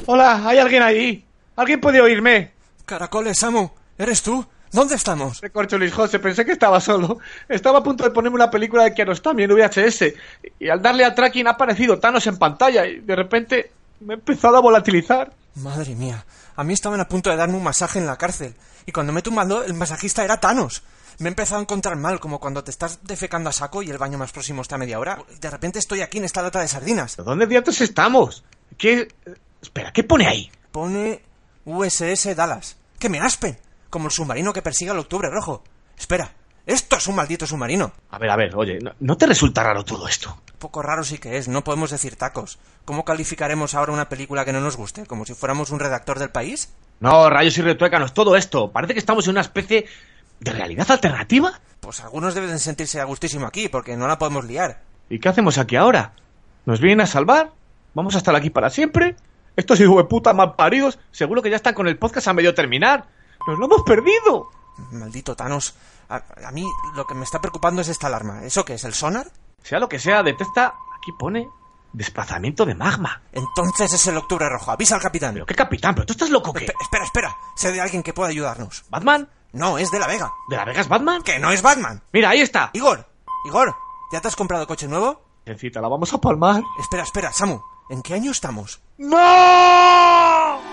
Hola, ¿hay alguien ahí? ¿Alguien puede oírme? Caracoles, Samu, ¿eres tú? ¿Dónde estamos? Recorcholis José, pensé que estaba solo. Estaba a punto de ponerme una película de Kiarostami en VHS. Y al darle a tracking ha aparecido Thanos en pantalla y de repente me he empezado a volatilizar. Madre mía, a mí estaban a punto de darme un masaje en la cárcel. Y cuando me he tumbado, el masajista era Thanos. Me he empezado a encontrar mal, como cuando te estás defecando a saco y el baño más próximo está a media hora. De repente estoy aquí en esta lata de sardinas. ¿Dónde diablos estamos? ¿Qué? Espera, ¿qué pone ahí? Pone USS Dallas. ¡Que me aspen! Como el submarino que persigue al Octubre Rojo. Espera, esto es un maldito submarino. A ver, a ver, oye, ¿no, no te resulta raro todo esto? Poco raro sí que es, no podemos decir tacos. ¿Cómo calificaremos ahora una película que no nos guste? ¿Como si fuéramos un redactor del país? No, rayos y retuécanos, todo esto. Parece que estamos en una especie de realidad alternativa. Pues algunos deben sentirse a gustísimo aquí, porque no la podemos liar. ¿Y qué hacemos aquí ahora? ¿Nos vienen a salvar? ¿Vamos a estar aquí para siempre? Estos hijos de puta mal paridos seguro que ya están con el podcast a medio terminar. ¡Nos lo hemos perdido! Maldito Thanos. A, a mí lo que me está preocupando es esta alarma. ¿Eso qué es? ¿El sonar? Sea lo que sea, detecta... Aquí pone... Desplazamiento de magma. Entonces es el Octubre Rojo. Avisa al capitán. ¿Pero qué capitán? ¿Pero tú estás loco qué? Espe- espera, espera. Sé de alguien que pueda ayudarnos. ¿Batman? No, es de la Vega. ¿De la Vega es Batman? Que no es Batman. Mira, ahí está. Igor, Igor, ¿ya te has comprado coche nuevo? Sencita, la vamos a palmar. Espera, espera, Samu. ¿En qué año estamos? ¡No!